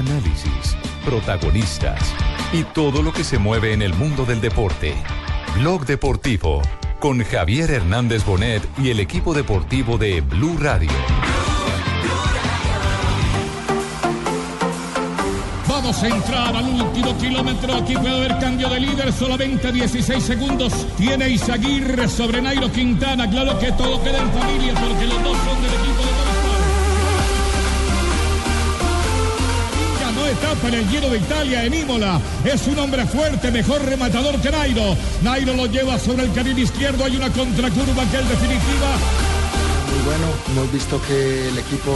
análisis, protagonistas y todo lo que se mueve en el mundo del deporte. Blog Deportivo con Javier Hernández Bonet y el equipo deportivo de Blue Radio. Vamos a entrar al último kilómetro. Aquí puede haber cambio de líder. Solamente 16 segundos. Tiene Isaguirre sobre Nairo Quintana. Claro que todo queda en familia porque los dos son del equipo etapa en el Giro de Italia en Imola. Es un hombre fuerte, mejor rematador que Nairo. Nairo lo lleva sobre el carril izquierdo. Hay una contracurva que es definitiva muy bueno. Hemos visto que el equipo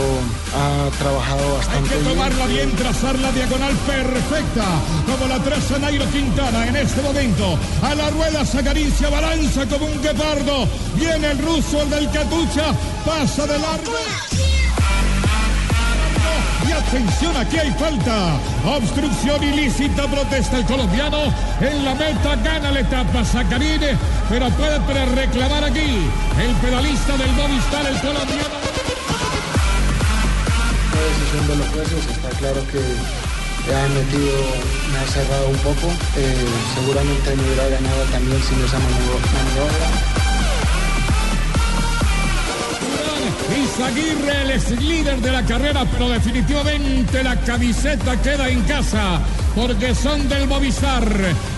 ha trabajado bastante Hay que tomarla bien. bien, trazar la diagonal perfecta, como la traza Nairo Quintana en este momento. A la rueda se acaricia, balanza como un guepardo. Viene el ruso, el del Catucha, pasa de largo. Y atención, aquí hay falta. Obstrucción ilícita, protesta el colombiano. En la meta gana la etapa Sacarine, pero puede pre- reclamar aquí el pedalista del Movistar, el colombiano. La decisión de los jueces está claro que me ha metido, me ha cerrado un poco. Eh, seguramente me hubiera ganado también sin esa manio- maniobra. Izaguirre, el ex líder de la carrera, pero definitivamente la camiseta queda en casa, porque son del Movistar.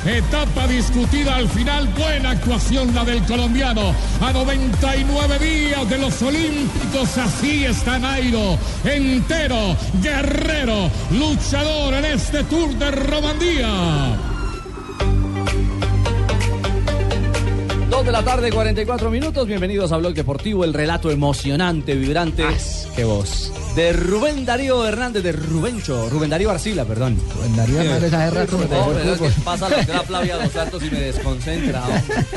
Etapa discutida al final, buena actuación la del colombiano. A 99 días de los Olímpicos, así está Nairo, entero, guerrero, luchador en este Tour de Romandía. Dos de la tarde, 44 minutos. Bienvenidos a Blog Deportivo, el relato emocionante, vibrante. Qué voz. De Rubén Darío Hernández, de Rubencho, Rubén Darío Arcila, perdón. Rubén Darío Hernández hace rato No, pero es que pasa la Flavia Dos Santos y me desconcentra.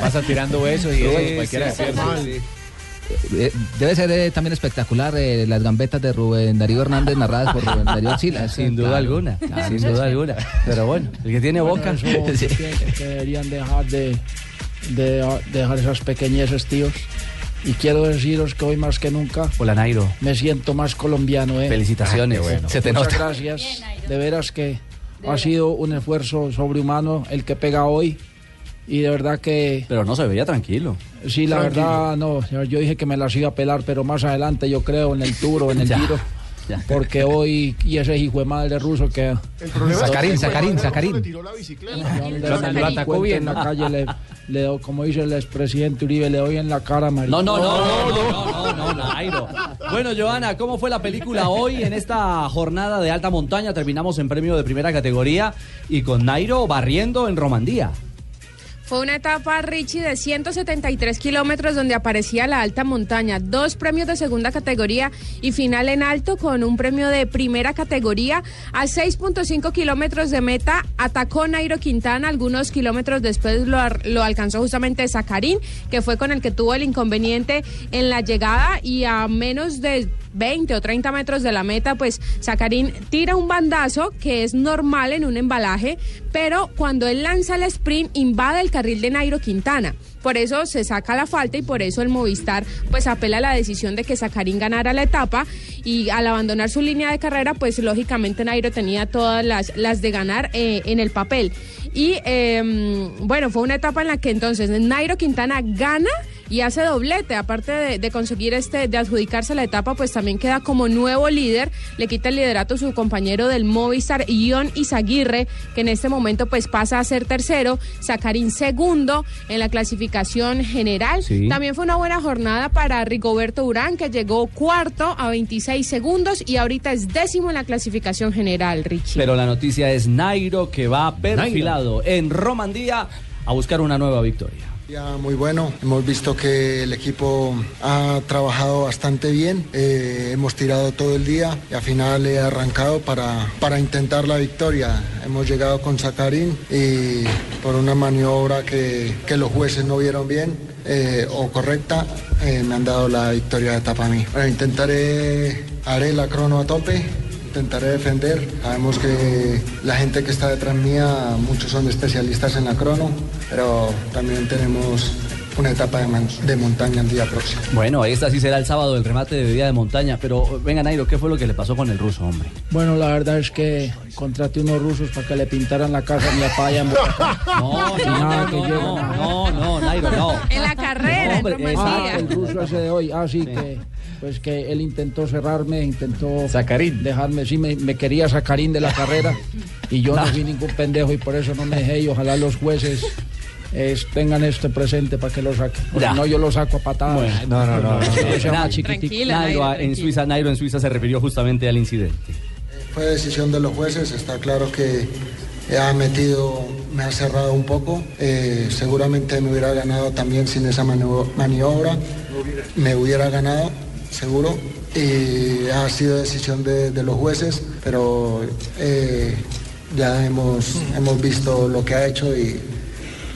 Pasa tirando besos y eso, cualquiera sí, hace. sí, sí. Eh, Debe ser eh, también espectacular eh, las gambetas de Rubén Darío Hernández narradas por Rubén Darío Sila. Sin duda alguna, sin duda alguna. Pero bueno, el que tiene boca. Eso Sí. que deberían dejar de, de dejar esas pequeñeces, tíos. Y quiero deciros que hoy más que nunca Hola, Nairo. me siento más colombiano. ¿eh? Felicitaciones. Se te Muchas nota. gracias. De veras que ha sido un esfuerzo sobrehumano el que pega hoy. Y de verdad que, Pero no se veía tranquilo. sí, la verdad, no. Yo dije que me las iba a pelar, pero más adelante yo creo en el Tour o en el Ya, Giro. Porque hoy, y ese hijo de madre ruso que. Sacarín, Sacarín, Sacarín. donde Lo- me lo atacó bien. en la calle le, le doy, como dice el expresidente Uribe, le doy en la cara, No, marica. no, no, no, no, no, no, Nairo. Bueno, Joana, ¿cómo fue la película hoy en esta jornada de alta montaña? Terminamos en premio de primera categoría y con Nairo barriendo en Romandía. Fue una etapa, Richie, de 173 kilómetros donde aparecía la alta montaña, dos premios de segunda categoría y final en alto con un premio de primera categoría. A 6.5 kilómetros de meta atacó Nairo Quintana, algunos kilómetros después lo, alcanzó justamente Zacarín, que fue con el que tuvo el inconveniente en la llegada y a menos de 20 o 30 metros de la meta, pues Zacarín tira un bandazo que es normal en un embalaje, pero cuando él lanza el sprint invade el carril de Nairo Quintana. Por eso se saca la falta y por eso el Movistar pues apela a la decisión de que Zacarín ganara la etapa y al abandonar su línea de carrera pues lógicamente Nairo tenía todas las, las de ganar eh, en el papel. Y eh, bueno, fue una etapa en la que entonces Nairo Quintana gana y hace doblete, aparte de, de conseguir este, de adjudicarse la etapa, pues también queda como nuevo líder, le quita el liderato a su compañero del Movistar, Ion Izaguirre, que en este momento pues pasa a ser tercero, Zacarín segundo en la clasificación general. Sí. También fue una buena jornada para Rigoberto Urán, que llegó cuarto a 26 segundos y ahorita es décimo en la clasificación general, Richie. Pero la noticia es Nairo que va perfilado en Romandía a buscar una nueva victoria. Muy bueno, hemos visto que el equipo ha trabajado bastante bien, eh, hemos tirado todo el día y al final he arrancado para, para intentar la victoria. Hemos llegado con Sacarín y por una maniobra que, que los jueces no vieron bien eh, o correcta, eh, me han dado la victoria de etapa a mí. Bueno, intentaré, haré la crono a tope, intentaré defender. Sabemos que la gente que está detrás mía, muchos son especialistas en la crono, pero también tenemos una etapa de, man- de montaña el día próximo. Bueno, esta sí será el sábado el remate de día de montaña, pero venga Nairo, ¿qué fue lo que le pasó con el ruso, hombre? Bueno, la verdad es que contraté unos rusos para que le pintaran la casa a mi papá allá en Bogotá. No, no, nada, no, que no, llegan no, no, no, Nairo, no. En la carrera, en hombre. Ah, el ruso ese de hoy. Ah, sí, que pues que él intentó cerrarme, intentó Sacarín. dejarme, sí, me, me quería sacarín de la carrera y yo no fui ningún pendejo y por eso no me dejé y ojalá los jueces es, tengan este presente para que lo saquen. Porque no, yo lo saco a patadas. Bueno, no, no, no. Tranquila, Nairo, Nairo, en tranquila. Suiza, Nairo en Suiza se refirió justamente al incidente. Fue decisión de los jueces, está claro que ha metido, me ha cerrado un poco. Eh, seguramente me hubiera ganado también sin esa manio- maniobra. Me hubiera ganado, seguro. Y ha sido decisión de, de los jueces, pero eh, ya hemos, hemos visto lo que ha hecho y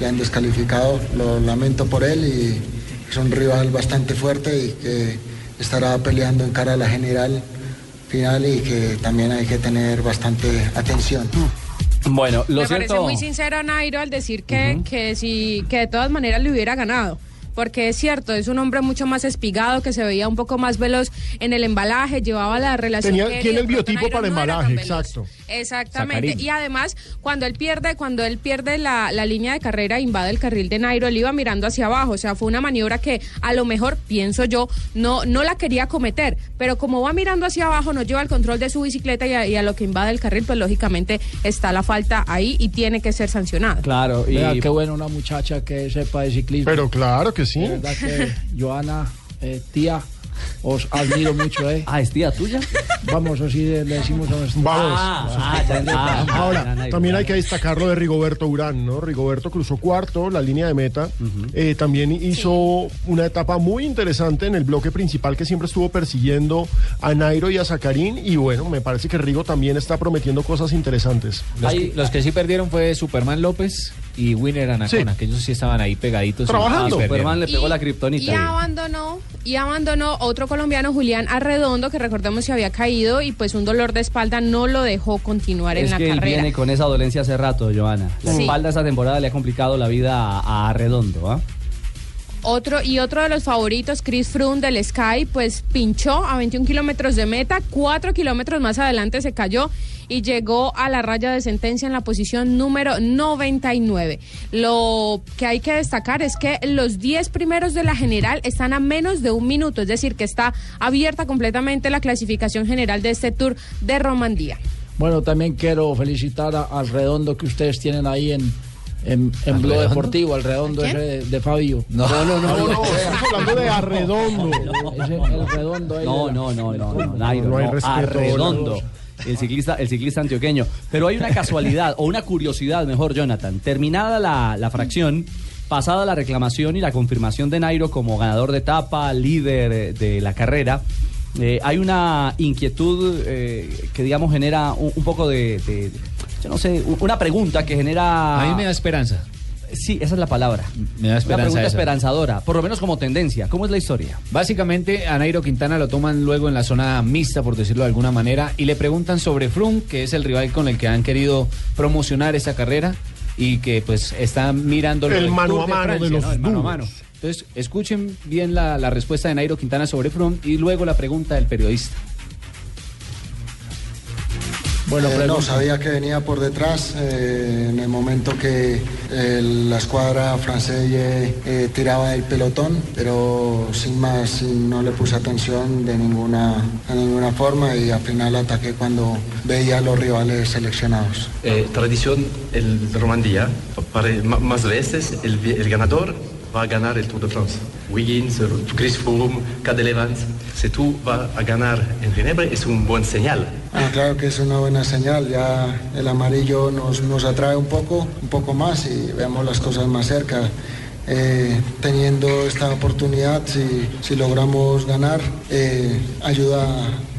ya han descalificado. Lo lamento por él y es un rival bastante fuerte y que estará peleando en cara a la general final y que también hay que tener bastante atención. Bueno, lo Me parece cierto. muy sincero Nairo al decir que, que, si, que de todas maneras le hubiera ganado. Porque es cierto, es un hombre mucho más espigado, que se veía un poco más veloz en el embalaje, llevaba la relación. Tenía- tiene el biotipo para no embalaje, exacto. Exactamente. Sacarín. Y además, cuando él pierde, cuando él pierde la, la línea de carrera, invade el carril de Nairo, él iba mirando hacia abajo. O sea, fue una maniobra que a lo mejor, pienso yo, no, no la quería cometer. Pero como va mirando hacia abajo, no lleva el control de su bicicleta y a, y a lo que invade el carril, pues lógicamente está la falta ahí y tiene que ser sancionada. Claro, y Vea, qué bueno una muchacha que sepa de ciclismo. Pero claro que sí. De verdad que, Joana, eh, tía, os admiro mucho, ¿eh? Ah, ¿es tía tuya? Vamos, así le decimos a nuestro... Vamos. Ah, ah, ya, ah, ah, Ahora, también hay que destacar lo de Rigoberto Urán, ¿no? Rigoberto cruzó cuarto, la línea de meta. Eh, también hizo una etapa muy interesante en el bloque principal que siempre estuvo persiguiendo a Nairo y a Zacarín. Y bueno, me parece que Rigo también está prometiendo cosas interesantes. Los, Ahí- que, los que sí perdieron fue Superman López y Winner Anacona, Sí. que ellos sí estaban ahí pegaditos. y- Trabajando. y. Superman le pegó Y- la Y kriptonita. abandonó, y abandonó otro colombiano, Julián Arredondo, que recordemos se había caído y pues un dolor de espalda no lo dejó continuar en Es la que él viene con esa dolencia hace rato, Joana. La Sí. espalda esa temporada le ha complicado la vida a, a Redondo, ¿ah? Otro, y otro de los favoritos, Chris Froome del Sky, pues pinchó a 21 kilómetros de meta, 4 kilómetros más adelante se cayó y llegó a la raya de sentencia en la posición número 99. Lo que hay que destacar es que los 10 primeros de la general están a menos de un minuto, es decir, que está abierta completamente la clasificación general de este Tour de Romandía. Bueno, también quiero felicitar al redondo que ustedes tienen ahí en, en, en Blog redondo? Deportivo, al redondo ¿A ese de, de Fabio. No, no, no. No, no, estamos hablando de Arredondo. Ese, el redondo No, no, no, no, no. Nairo, No hay Arredondo. no. El ciclista, el ciclista antioqueño. Pero hay una casualidad, o una curiosidad, mejor, Jonathan. Terminada la, la fracción, pasada la reclamación y la confirmación de Nairo como ganador de etapa, líder de la carrera, eh, hay una inquietud eh, que, digamos, genera un, un poco de, de- yo no sé, una pregunta que genera... A mí me da esperanza. Sí, esa es la palabra. Me da Una esperanza pregunta esa. esperanzadora, por lo menos como tendencia. ¿Cómo es la historia? Básicamente a Nairo Quintana lo toman luego en la zona mixta, por decirlo de alguna manera, y le preguntan sobre Froome, que es el rival con el que han querido promocionar esta carrera y que pues está mirando El mano a mano de Francia, los ¿no? El mano a mano. Entonces, escuchen bien la, la respuesta de Nairo Quintana sobre Froome y luego la pregunta del periodista. Bueno, Eh, no, sabía que venía por detrás eh, en el momento que la escuadra francesa eh, tiraba del pelotón, pero sin más, sin- no le puse atención de ninguna, de ninguna forma y al final ataqué cuando veía a los rivales seleccionados. Eh, tradición el Romandía, para más veces el, el ganador va a ganar el Tour de France. Wiggins, Chris Froome, Cadel Evans. Si tú vas a ganar en Ginebra es un buen señal. Ah, claro que es una buena señal, ya el amarillo nos, nos atrae un poco, un poco más y vemos las cosas más cerca. Eh, teniendo esta oportunidad, si, si logramos ganar, eh, ayuda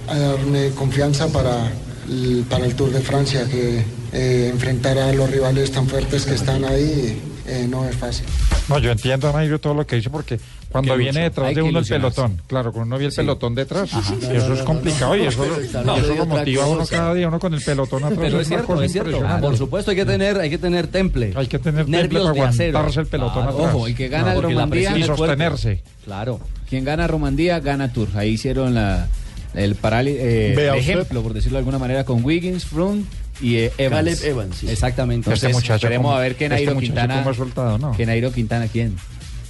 a darme confianza para el, para el Tour de Francia, que eh, enfrentar a los rivales tan fuertes que están ahí eh, no es fácil. No, yo entiendo, Nairo, todo lo que dice, porque Cuando viene lucha. detrás Hay de uno el pelotón. Claro, cuando uno ve el Sí. pelotón detrás, Ajá. eso es complicado y eso, y eso lo motiva a uno cada día, uno con el pelotón atrás. Pero es cierto, es cierto. impresionante. Por supuesto, hay que tener, hay que tener temple. Hay que tener temple nervios para aguantarse el pelotón Claro. atrás. Ojo, el que gana Romandía fuerte. sostenerse. Claro. Quien gana Romandía gana Tour. Ahí hicieron la, el parálisis, eh, el ejemplo, por decirlo de alguna manera, con Wiggins, Froome y eh, Evans. Caleb Evans, sí. Exactamente. Entonces, Este muchacho esperemos como- a ver qué este Nairo Quintana. soltado, ¿no? Que Nairo Quintana, ¿quién?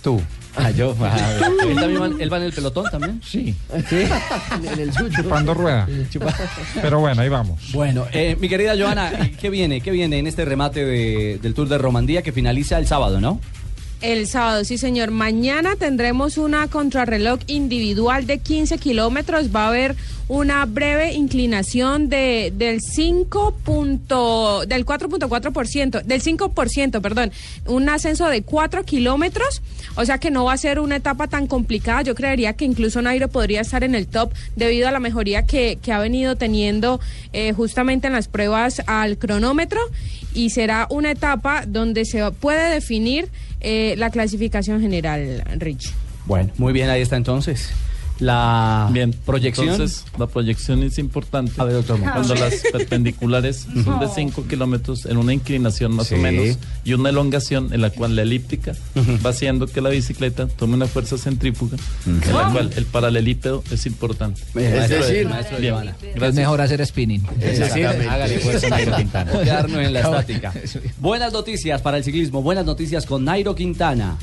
Tú. Ah, yo. Ah, ¿Él, también va, él va en el pelotón también? Sí. ¿Sí? En el suyo. Chupando rueda. Pero bueno, ahí vamos. Bueno, eh, mi querida Joana, ¿qué viene? ¿Qué viene en este remate de- del Tour de Romandía que finaliza el sábado, no? El sábado, sí señor. Mañana tendremos una contrarreloj individual de 15 kilómetros. Va a haber una breve inclinación de, del 5 punto, del 4.4%, del 5%, perdón. Un ascenso de 4 kilómetros. O sea que no va a ser una etapa tan complicada. Yo creería que incluso Nairo podría estar en el top debido a la mejoría que, ha venido teniendo eh, justamente en las pruebas al cronómetro. Y será una etapa donde se puede definir eh, la clasificación general, Rich. Bueno, muy bien, ahí está entonces. La Bien, proyección. Entonces, la proyección es importante. A ver, doctor. Cuando las perpendiculares son de 5 kilómetros en una inclinación más Sí. o menos y una elongación en la cual la elíptica va haciendo que la bicicleta tome una fuerza centrífuga en la cual el paralelípedo es importante. Eh, de- decir, maestro bien. Es mejor hacer spinning. Es decir, hágale fuerza Nairo Quintana. No quedarnos en la estática. Buenas noticias para el ciclismo, buenas noticias con Nairo Quintana.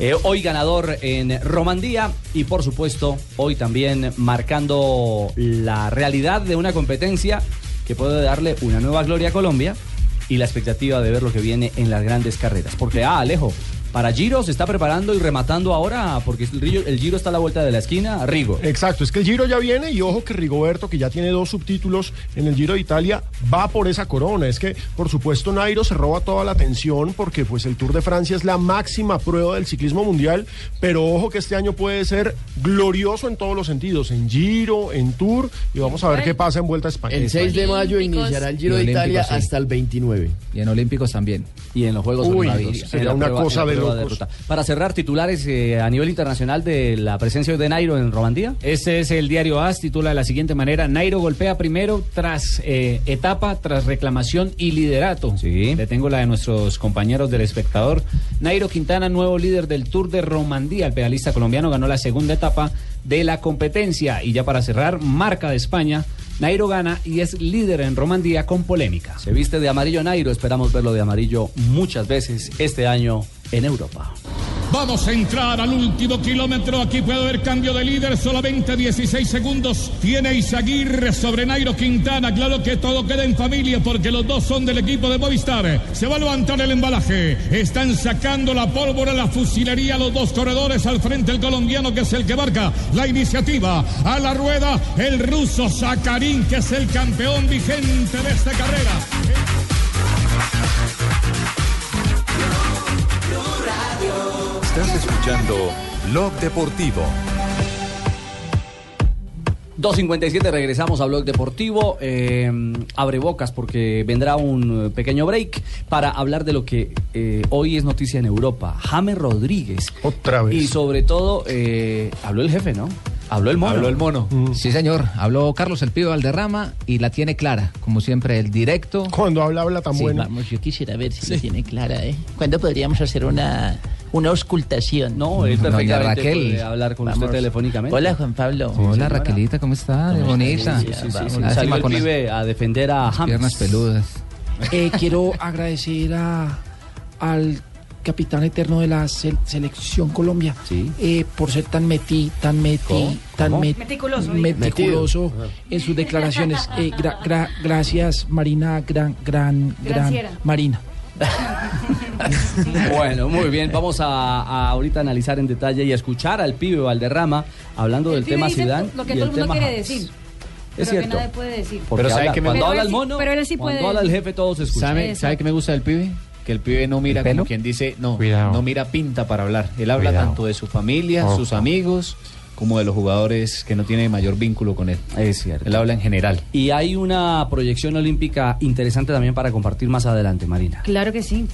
Eh, hoy ganador en Romandía y por supuesto hoy también marcando la realidad de una competencia que puede darle una nueva gloria a Colombia y la expectativa de ver lo que viene en las grandes carreras. Porque, ah, Alejo, para Giro se está preparando y rematando ahora porque el Giro, el Giro está a la vuelta de la esquina, Rigo. Exacto, es que el Giro ya viene y ojo que Rigoberto, que ya tiene dos subtítulos en el Giro de Italia, va por esa corona. Es que, por supuesto, Nairo se roba toda la atención porque pues el Tour de Francia es la máxima prueba del ciclismo mundial, pero ojo que este año puede ser glorioso en todos los sentidos, en Giro, en Tour, y vamos a ver qué pasa en Vuelta a España. El 6 de mayo iniciará el Giro de Italia sí. hasta el 29. Y en Olímpicos también. Y en los Juegos Olímpicos. la una prueba- cosa de prueba locos. ruta. Para cerrar, titulares eh, a nivel internacional de la presencia de Nairo en Romandía. Este es el diario AS, titula de la siguiente manera, Nairo golpea primero tras eh, etapa, tras reclamación y liderato. Sí. Le tengo la de nuestros compañeros del espectador. Nairo Quintana, nuevo líder del Tour de Romandía. El pedalista colombiano ganó la segunda etapa de la competencia. Y ya para cerrar, marca de España. Nairo gana y es líder en Romandía con polémica. Se viste de amarillo Nairo, esperamos verlo de amarillo muchas veces este año en Europa. Vamos a entrar al último kilómetro. Aquí puede haber cambio de líder. Solamente 16 segundos. Tiene Izaguirre sobre Nairo Quintana. Claro que todo queda en familia porque los dos son del equipo de Movistar. Se va a levantar el embalaje. Están sacando la pólvora, la fusilería. Los dos corredores al frente. El colombiano que es el que marca la iniciativa. A la rueda el ruso Zakarin que es el campeón vigente de esta carrera. Estás escuchando Blog Deportivo. 2.57, regresamos a Blog Deportivo. Eh, abre bocas porque vendrá un pequeño break para hablar de lo que eh, hoy es noticia en Europa. James Rodríguez. Otra vez. Y sobre todo, eh, habló el jefe, ¿no? Habló el mono. Habló el mono. Sí, señor. Habló Carlos El Pío Valderrama y la tiene clara. Como siempre, el directo. Cuando habla, habla tan Sí, bueno. Vamos, yo quisiera ver si la tiene clara, ¿eh? ¿Cuándo podríamos hacer una, una auscultación? No, él Doña perfectamente Raquel. puede hablar con Vamos. usted telefónicamente. Hola, Juan Pablo. Hola, Raquelita, ¿cómo está? De bonita. Sí, sí, sí, Salió el con las pibe a defender a James. piernas peludas. Eh, quiero agradecer a, al capitán eterno de la se- selección Colombia Sí. eh, por ser tan metí, tan metí, ¿Cómo? tan ¿Cómo? met- Meticuloso, meticuloso en sus declaraciones. Eh, gra- gra- gracias, Marina, gran, gran, gran Graciera. Marina. Bueno, muy bien. Vamos a, a ahorita analizar en detalle y a escuchar al pibe Valderrama hablando El del tema Zidane Lo que y todo el mundo tema quiere decir. Es pero cierto. que nadie puede decir. Porque Pero ¿sabe habla- qué me- cuando Pero habla el mono, pero él sí puede cuando habla el jefe todos escuchan. ¿Sabe. ¿Sabe qué me gusta del pibe? Que el pibe no mira como quien dice, no, Cuidado. no mira pinta para hablar. Él habla Cuidado. tanto de su familia, Ojo. sus amigos, como de los jugadores que no tienen mayor vínculo con él. Es cierto. Él habla en general. Y hay una proyección olímpica interesante también para compartir más adelante, Marina. Claro que sí.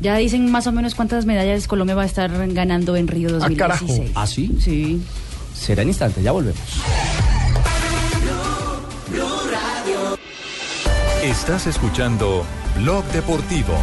Ya dicen más o menos cuántas medallas Colombia va a estar ganando en Río 2016. ¿Ah, sí? Sí. Será en instante, ya volvemos. Estás escuchando Blog Deportivo.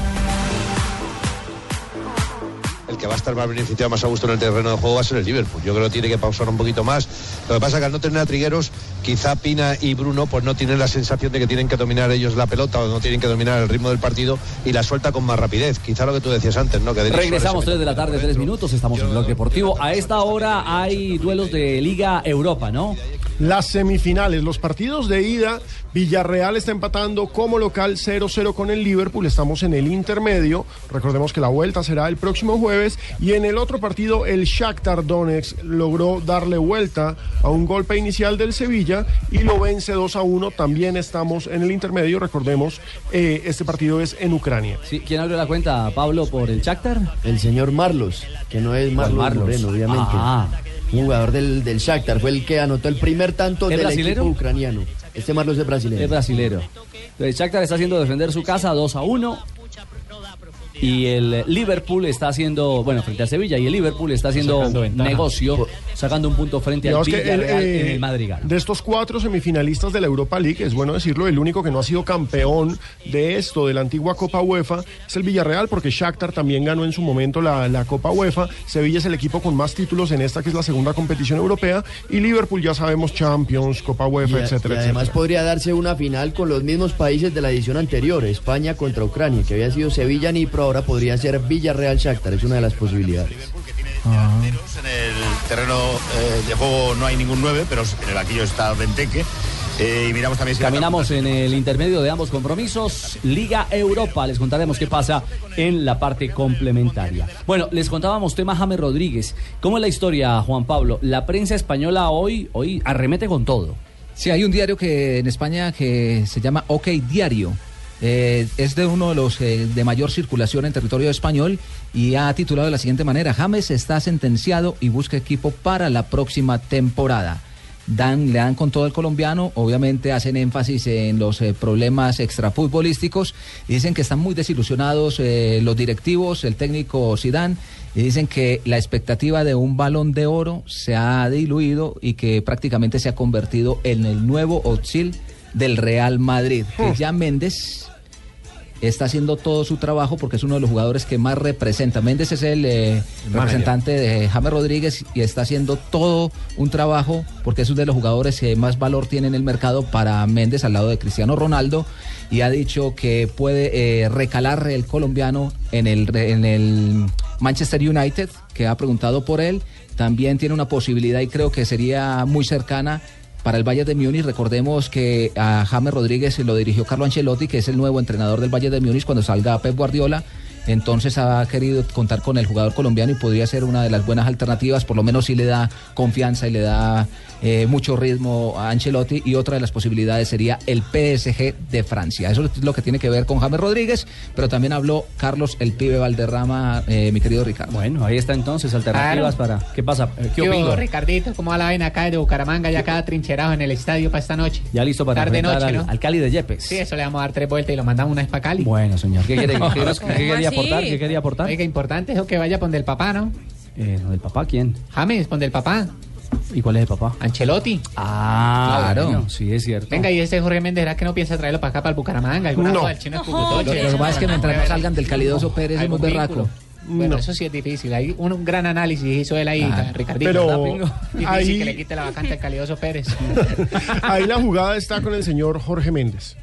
El que va a estar más beneficiado, más a gusto en el terreno de juego va a ser el Liverpool. Yo creo que tiene que pausar un poquito más. Lo que pasa es que al no tener a Trigueros, quizá Pina y Bruno pues no tienen la sensación de que tienen que dominar ellos la pelota o no tienen que dominar el ritmo del partido y la suelta con más rapidez. Quizá lo que tú decías antes, ¿no? Que Regresamos se 3 de la tarde, 3 minutos. Estamos en Blog Deportivo. A esta hora hay duelos de Liga Europa, ¿no? Las semifinales, los partidos de ida, Villarreal está empatando como local 0-0 con el Liverpool, estamos en el intermedio, recordemos que la vuelta será el próximo jueves y en el otro partido el Shakhtar Donetsk logró darle vuelta a un golpe inicial del Sevilla y lo vence 2-1, también estamos en el intermedio, recordemos, eh, este partido es en Ucrania. Sí, ¿Quién abrió la cuenta, Pablo, por el Shakhtar? El señor Marlos, que no es Marlos, Marlos? Moreno, obviamente. Ah. Un jugador del, del Shakhtar, fue el que anotó el primer tanto ¿Es del brasilero? equipo ucraniano. Este Marlos es brasileño. Es brasilero. El Shakhtar está haciendo defender su casa 2 a 1. Y el Liverpool está haciendo, bueno, frente a Sevilla, y el Liverpool está haciendo ventaja. Sacando un punto frente al Digamos que el, Villarreal eh, en el Madrigal. De estos cuatro semifinalistas de la Europa League, es bueno decirlo, el único que no ha sido campeón de esto, de la antigua Copa UEFA, es el Villarreal, porque Shakhtar también ganó en su momento la, la Copa UEFA. Sevilla es el equipo con más títulos en esta, que es la segunda competición europea. Y Liverpool, ya sabemos, Champions, Copa UEFA, Y a- etcétera, y además etcétera. podría darse una final con los mismos países de la edición anterior, España contra Ucrania, que había sido Sevilla-Nipro, ahora podría ser Villarreal-Shakhtar, es una de las posibilidades. En el terreno eh, de juego no hay ningún 9, pero en el banquillo está Venteque. Eh, y miramos también si Caminamos en el intermedio de ambos compromisos. Liga Europa, les contaremos qué pasa en la parte complementaria. Bueno, les contábamos tema James Rodríguez. ¿Cómo es la historia, Juan Pablo? La prensa española hoy, hoy arremete con todo. Sí, hay un diario que en España que se llama OK Diario. Eh, es de uno de los eh, de mayor circulación en territorio español y ha titulado de la siguiente manera: James está sentenciado y busca equipo para la próxima temporada. Dan, le dan con todo el colombiano, obviamente hacen énfasis en los eh, problemas extrafutbolísticos dicen que están muy desilusionados los directivos, el técnico Sidán, y dicen que la expectativa de un balón de oro se ha diluido y que prácticamente se ha convertido en el nuevo Oxil del Real Madrid. Que ya Méndez está haciendo todo su trabajo porque es uno de los jugadores que más representa. Méndez es el eh, representante de James Rodríguez y está haciendo todo un trabajo porque es uno de los jugadores que más valor tiene en el mercado para Méndez al lado de Cristiano Ronaldo y ha dicho que puede eh, recalar el colombiano en el, en el Manchester United, que ha preguntado por él. También tiene una posibilidad y creo que sería muy cercana para el Bayern de Múnich. Recordemos que a James Rodríguez lo dirigió Carlo Ancelotti, que es el nuevo entrenador del Bayern de Múnich cuando salga Pep Guardiola. Entonces ha querido contar con el jugador colombiano y podría ser una de las buenas alternativas, por lo menos si le da confianza y le da eh, mucho ritmo a Ancelotti. Y otra de las posibilidades sería el PSG de Francia. Eso es lo que tiene que ver con James Rodríguez, pero también habló Carlos el pibe Valderrama, eh, mi querido Ricardo. Bueno, ahí está entonces, alternativas para... ¿Qué pasa? Eh, ¿Qué ¿Qué? Ricardito? ¿Cómo va la vaina acá de Bucaramanga? Ya cada trincherado en el estadio para esta noche. Ya listo para Tarde noche, al, ¿no? al Cali de Yepes. Sí, eso le vamos a dar tres vueltas y lo mandamos una vez para Cali. Bueno, señor. ¿Qué, quiere, qué, qué- qué quería así? Aportar? ¿Qué quería aportar? Oiga, importante eso que vaya por del papá, ¿no? Eh, ¿Del papá quién? James, pon del papá. ¿Y cuál es el papá? Ancelotti. Ah, Claro. bueno, sí, es cierto. Venga, y ese Jorge Méndez, ¿será que no piensa traerlo para acá, para el Bucaramanga? ¿Alguna No. cosa del chino Lo, Escucutoche? lo que pasa es que mientras no salgan del calidoso Pérez es muy berraco. Bueno, eso sí es difícil. Hay un, un gran análisis hizo él ahí, Claro. Ricardito. Pero ¿verdad? Difícil ahí- que le quite la vacante al Calidoso Pérez. Ahí la jugada está con el señor Jorge Méndez.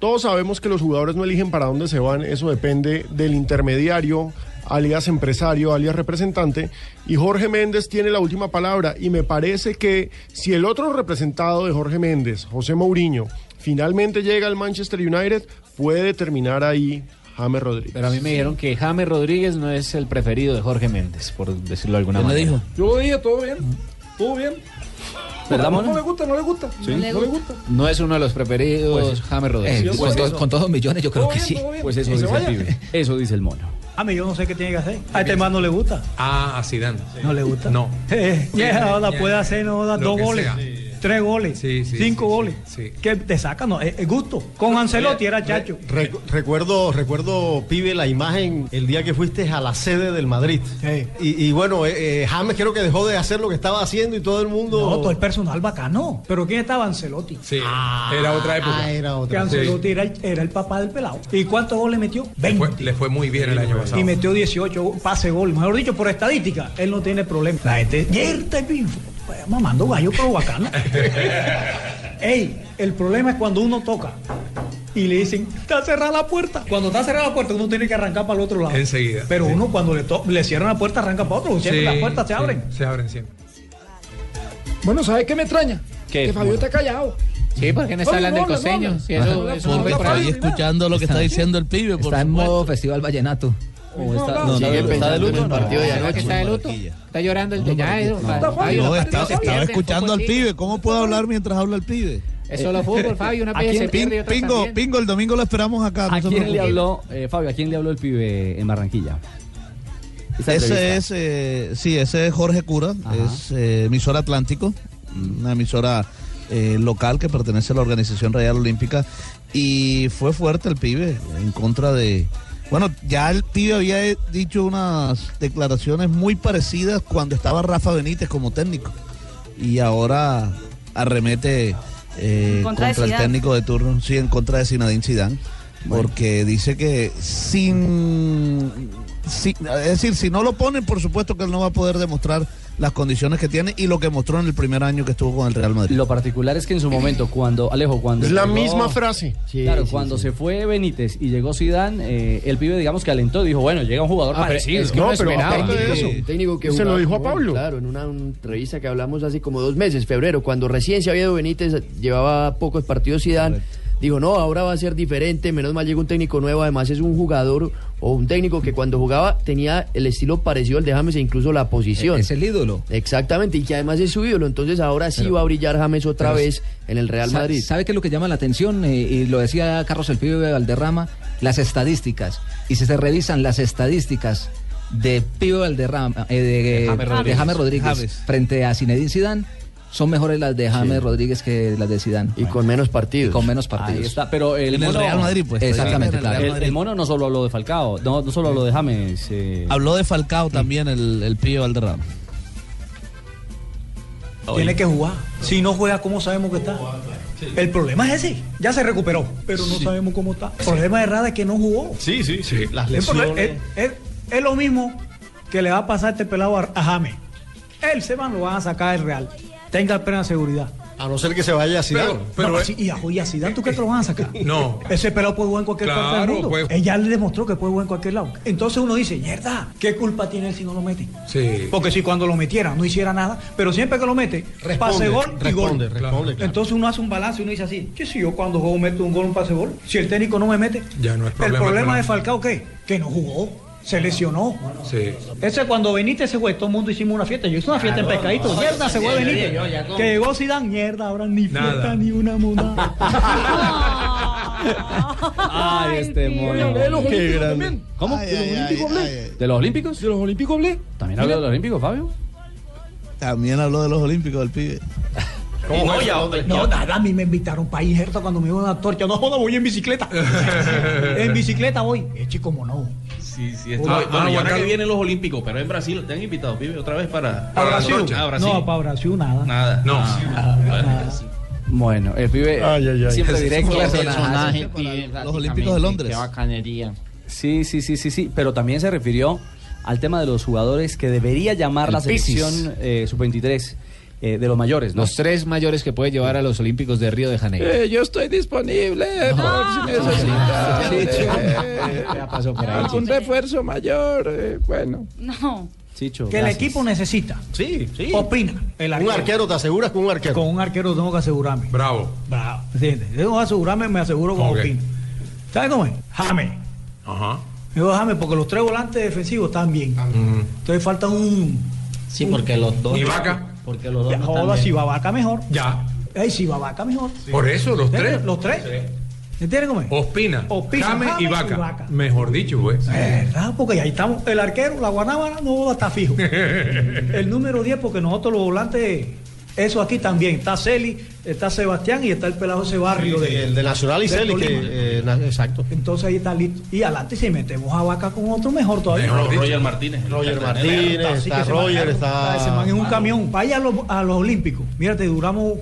Todos sabemos que los jugadores no eligen para dónde se van, eso depende del intermediario, alias empresario, alias representante, y Jorge Méndez tiene la última palabra, y me parece que si el otro representado de Jorge Méndez, José Mourinho, finalmente llega al Manchester United, puede terminar ahí James Rodríguez. Pero a mí me dijeron que James Rodríguez no es el preferido de Jorge Méndez, por decirlo de alguna ¿Quién le manera. dijo? Yo lo dije, todo bien. Todo bien. ¿Verdad, no, le gusta, no le gusta. No le gusta. No es uno de los preferidos Pues, James Rodríguez. Eh, con, to- con todos los millones yo creo Todo que bien, sí. Pues eso dice el pibe. Eso dice el mono. A mí yo no sé qué tiene que hacer. A este man no le gusta. Ah, a Zidane. ¿No le gusta? No. Eh, ya, ahora puede hacer no, da dos goles. sea. Tres goles, cinco goles. Que te sacan, no, es, gusto. Con Ancelotti era chacho. Re- recuerdo, recuerdo, pibe, la imagen el día que fuiste a la sede del Madrid. Y, y bueno, eh, eh, James creo que dejó de hacer lo que estaba haciendo y todo el mundo. No, todo el personal bacano. Pero ¿quién estaba Ancelotti? Sí, era otra época. Ah, era Que. Ancelotti era, el, era el papá del pelado. ¿Y cuántos goles metió? Le 20. fue, le fue muy bien el año pasado. Y metió 18 pase gol. Mejor dicho, por estadística, él no tiene problema. La gente, pues, mamando gallo, pero bacano. Ey, el problema es cuando uno toca y le dicen, está cerrada la puerta. Cuando está cerrada la puerta, uno tiene que arrancar para el otro lado. Enseguida. Pero uno cuando le, to- le cierran la puerta, arranca para otro. Siempre Sí, las puertas se sí, abren. Se abren siempre. Bueno, ¿sabes qué me extraña? ¿Qué? Que Fabio está callado. Sí, porque no está hablando el no, no, costeño. no. Sí, eso, eso por Estoy escuchando lo que está diciendo el pibe, por Está en modo Festival Vallenato. ¿O está, no, está sigue de- está de pensando en luto? el partido de No. ¿Verdad que está de luto? Está llorando el No, partidos estaba, escuchando al pibe. ¿Cómo puedo hablar mientras habla el pibe? Es solo fútbol, Fabio. Una ¿A vez quién- se pierde y otra Pingo, también. Pingo, el domingo lo esperamos acá. no ¿A quién le habló, eh, Fabio, a quién le habló el pibe en Barranquilla? Ese entrevista. es, eh, sí, ese es Jorge Cura, es eh, emisora Atlántico, una emisora eh, local que pertenece a la Organización Real Olímpica y fue fuerte el pibe en contra de... Bueno, ya el pibe había dicho unas declaraciones muy parecidas cuando estaba Rafa Benítez como técnico. Y ahora arremete eh, contra el técnico de turno, sí, en contra de Zinedine Zidane, porque dice que sin, si- es decir, si no lo ponen, por supuesto que él no va a poder demostrar las condiciones que tiene y lo que mostró en el primer año que estuvo con el Real Madrid. Lo particular es que en su momento, cuando, Alejo, cuando... Es la llegó- misma frase. claro, cuando se fue Benítez y llegó Zidane, eh, el pibe, digamos, que alentó y dijo, bueno, llega un jugador Ah, pero parecido. es que No, pero esperaba. aparte de Técnico- eso, técnico que se lo dijo a Pablo. Claro, en una, entrevista que hablamos hace como dos meses, febrero, cuando recién se había ido Benítez, llevaba pocos partidos Zidane. Dijo, no, ahora va a ser diferente, menos mal llega un técnico nuevo, además es un jugador o un técnico que cuando jugaba tenía el estilo parecido al de James e incluso la posición. Es el ídolo. Exactamente, y que además es su ídolo, entonces ahora sí Pero- va a brillar James otra vez en el Real Madrid. ¿Sabe qué es lo que llama la atención? Eh, y lo decía Carlos El Pibe Valderrama, las estadísticas. Y si se revisan las estadísticas de Pibe Valderrama, eh, de, De James de Rodríguez. James Rodríguez James. frente a Zinedine Zidane, son mejores las de James Rodríguez que las de Zidane. Y con menos partidos. Y con menos partidos. Ahí está, pero el, En el mono- Real Madrid, pues, Exactamente, en el claro. El, el mono no solo habló de Falcao, no, no solo habló de James. eh, Habló de Falcao también el, el pibe Valderrama. Tiene que jugar. Si no juega, ¿cómo sabemos que está? El problema es ese. Ya se recuperó, pero no sabemos cómo está. El problema de Rada es que no jugó. Sí, sí, sí. Las El lesiones. Es, es- es lo mismo que le va a pasar a este pelado a, a James. Él se van, lo van a sacar del Real. Tenga plena seguridad. A no ser que se vaya a Zidane. Pero, no, sí, y a Zidane, ¿tú crees que lo van a sacar? No. Ese pelado puede jugar en cualquier parte del mundo. puede- Ella le demostró que puede jugar en cualquier lado. Entonces uno dice, mierda, ¿qué culpa tiene él si no lo mete? Sí. Porque si cuando lo metiera no hiciera nada, pero siempre que lo mete, pase gol y gol. responde, responde, claro. Entonces uno hace un balance y uno dice así, ¿qué si yo cuando juego meto un gol, un pase gol? Si el técnico no me mete, Ya no es el problema. problema de Falcao, ¿qué? Que no jugó, se lesionó. Sí. Ese cuando Benítez se fue, todo el mundo hicimos una fiesta. Yo hice una fiesta en Pescadito. Mierda, se fue Benítez. Que llegó Zidane, mierda, ahora ni Nada. fiesta ni una monada. Ay, este mono. Qué grande. ¿Cómo? Ay, ay, ay, ay. ¿De los Olímpicos? ¿De los Olímpicos hablé? ¿También habló de los Olímpicos, Fabio? También habló de los Olímpicos del pibe. No, ya, no, nada, a mí me invitaron para injerto cuando me iban a torcha. No joda, voy en bicicleta. en bicicleta voy. Eche, como no. Sí, sí, Ah, bueno, ah, bueno, y ahora que vienen los Olímpicos, pero en Brasil te han invitado, pibe, otra vez para. ¿Para Brasil? Ah, Brasil. No, para Brasil nada. Nada. No. Bueno, el pibe Ay, ay, ay. siempre directo. personaje, pibe, Los Olímpicos de Londres. Qué bacanería. Sí, sí, sí, sí, sí, pero también se refirió al tema de los jugadores que debería llamar El la selección eh, sub-23 eh, de los mayores, ¿no? Los tres mayores que puede llevar a los Olímpicos de Río de Janeiro. Eh, yo estoy disponible por si necesitan. eh, algún refuerzo mayor. eh, bueno. No. Chicho, Que el equipo necesita. Sí, sí. Opina. El Un arquero, ¿te aseguras con un arquero? Con un arquero tengo que asegurarme. Bravo. Bravo. ¿Entiendes? Yo tengo que asegurarme, me aseguro con Ok. Opina. ¿Sabes cómo es? James. Ajá. Digo James porque los tres volantes defensivos están bien. Entonces falta un. Sí, porque los dos. ¿Y Vaca? Porque los dos. Ya, no joda, si vaca mejor. Ya. Ey, si va vaca mejor. Por eso, los tres. Los tres. ¿Entiendes cómo es? Ospina, Ospina, James y James y Vaca. Vaca. Mejor dicho, pues. ¿Verdad? Porque ahí estamos. El arquero, la guanábana, no está fijo. El número 10, porque nosotros los volantes Eso aquí también. Está Celi, está Sebastián y está el pelado ese barrio de, el de Nacional y Celi, eh, exacto. Entonces ahí está listo. Y adelante si metemos a Vaca con otro mejor todavía. Mejor dicho. Roger Martínez, Roger. Martínez, está Roger, está... Ese man en un camión. Vaya a los, a los Olímpicos. Mírate, duramos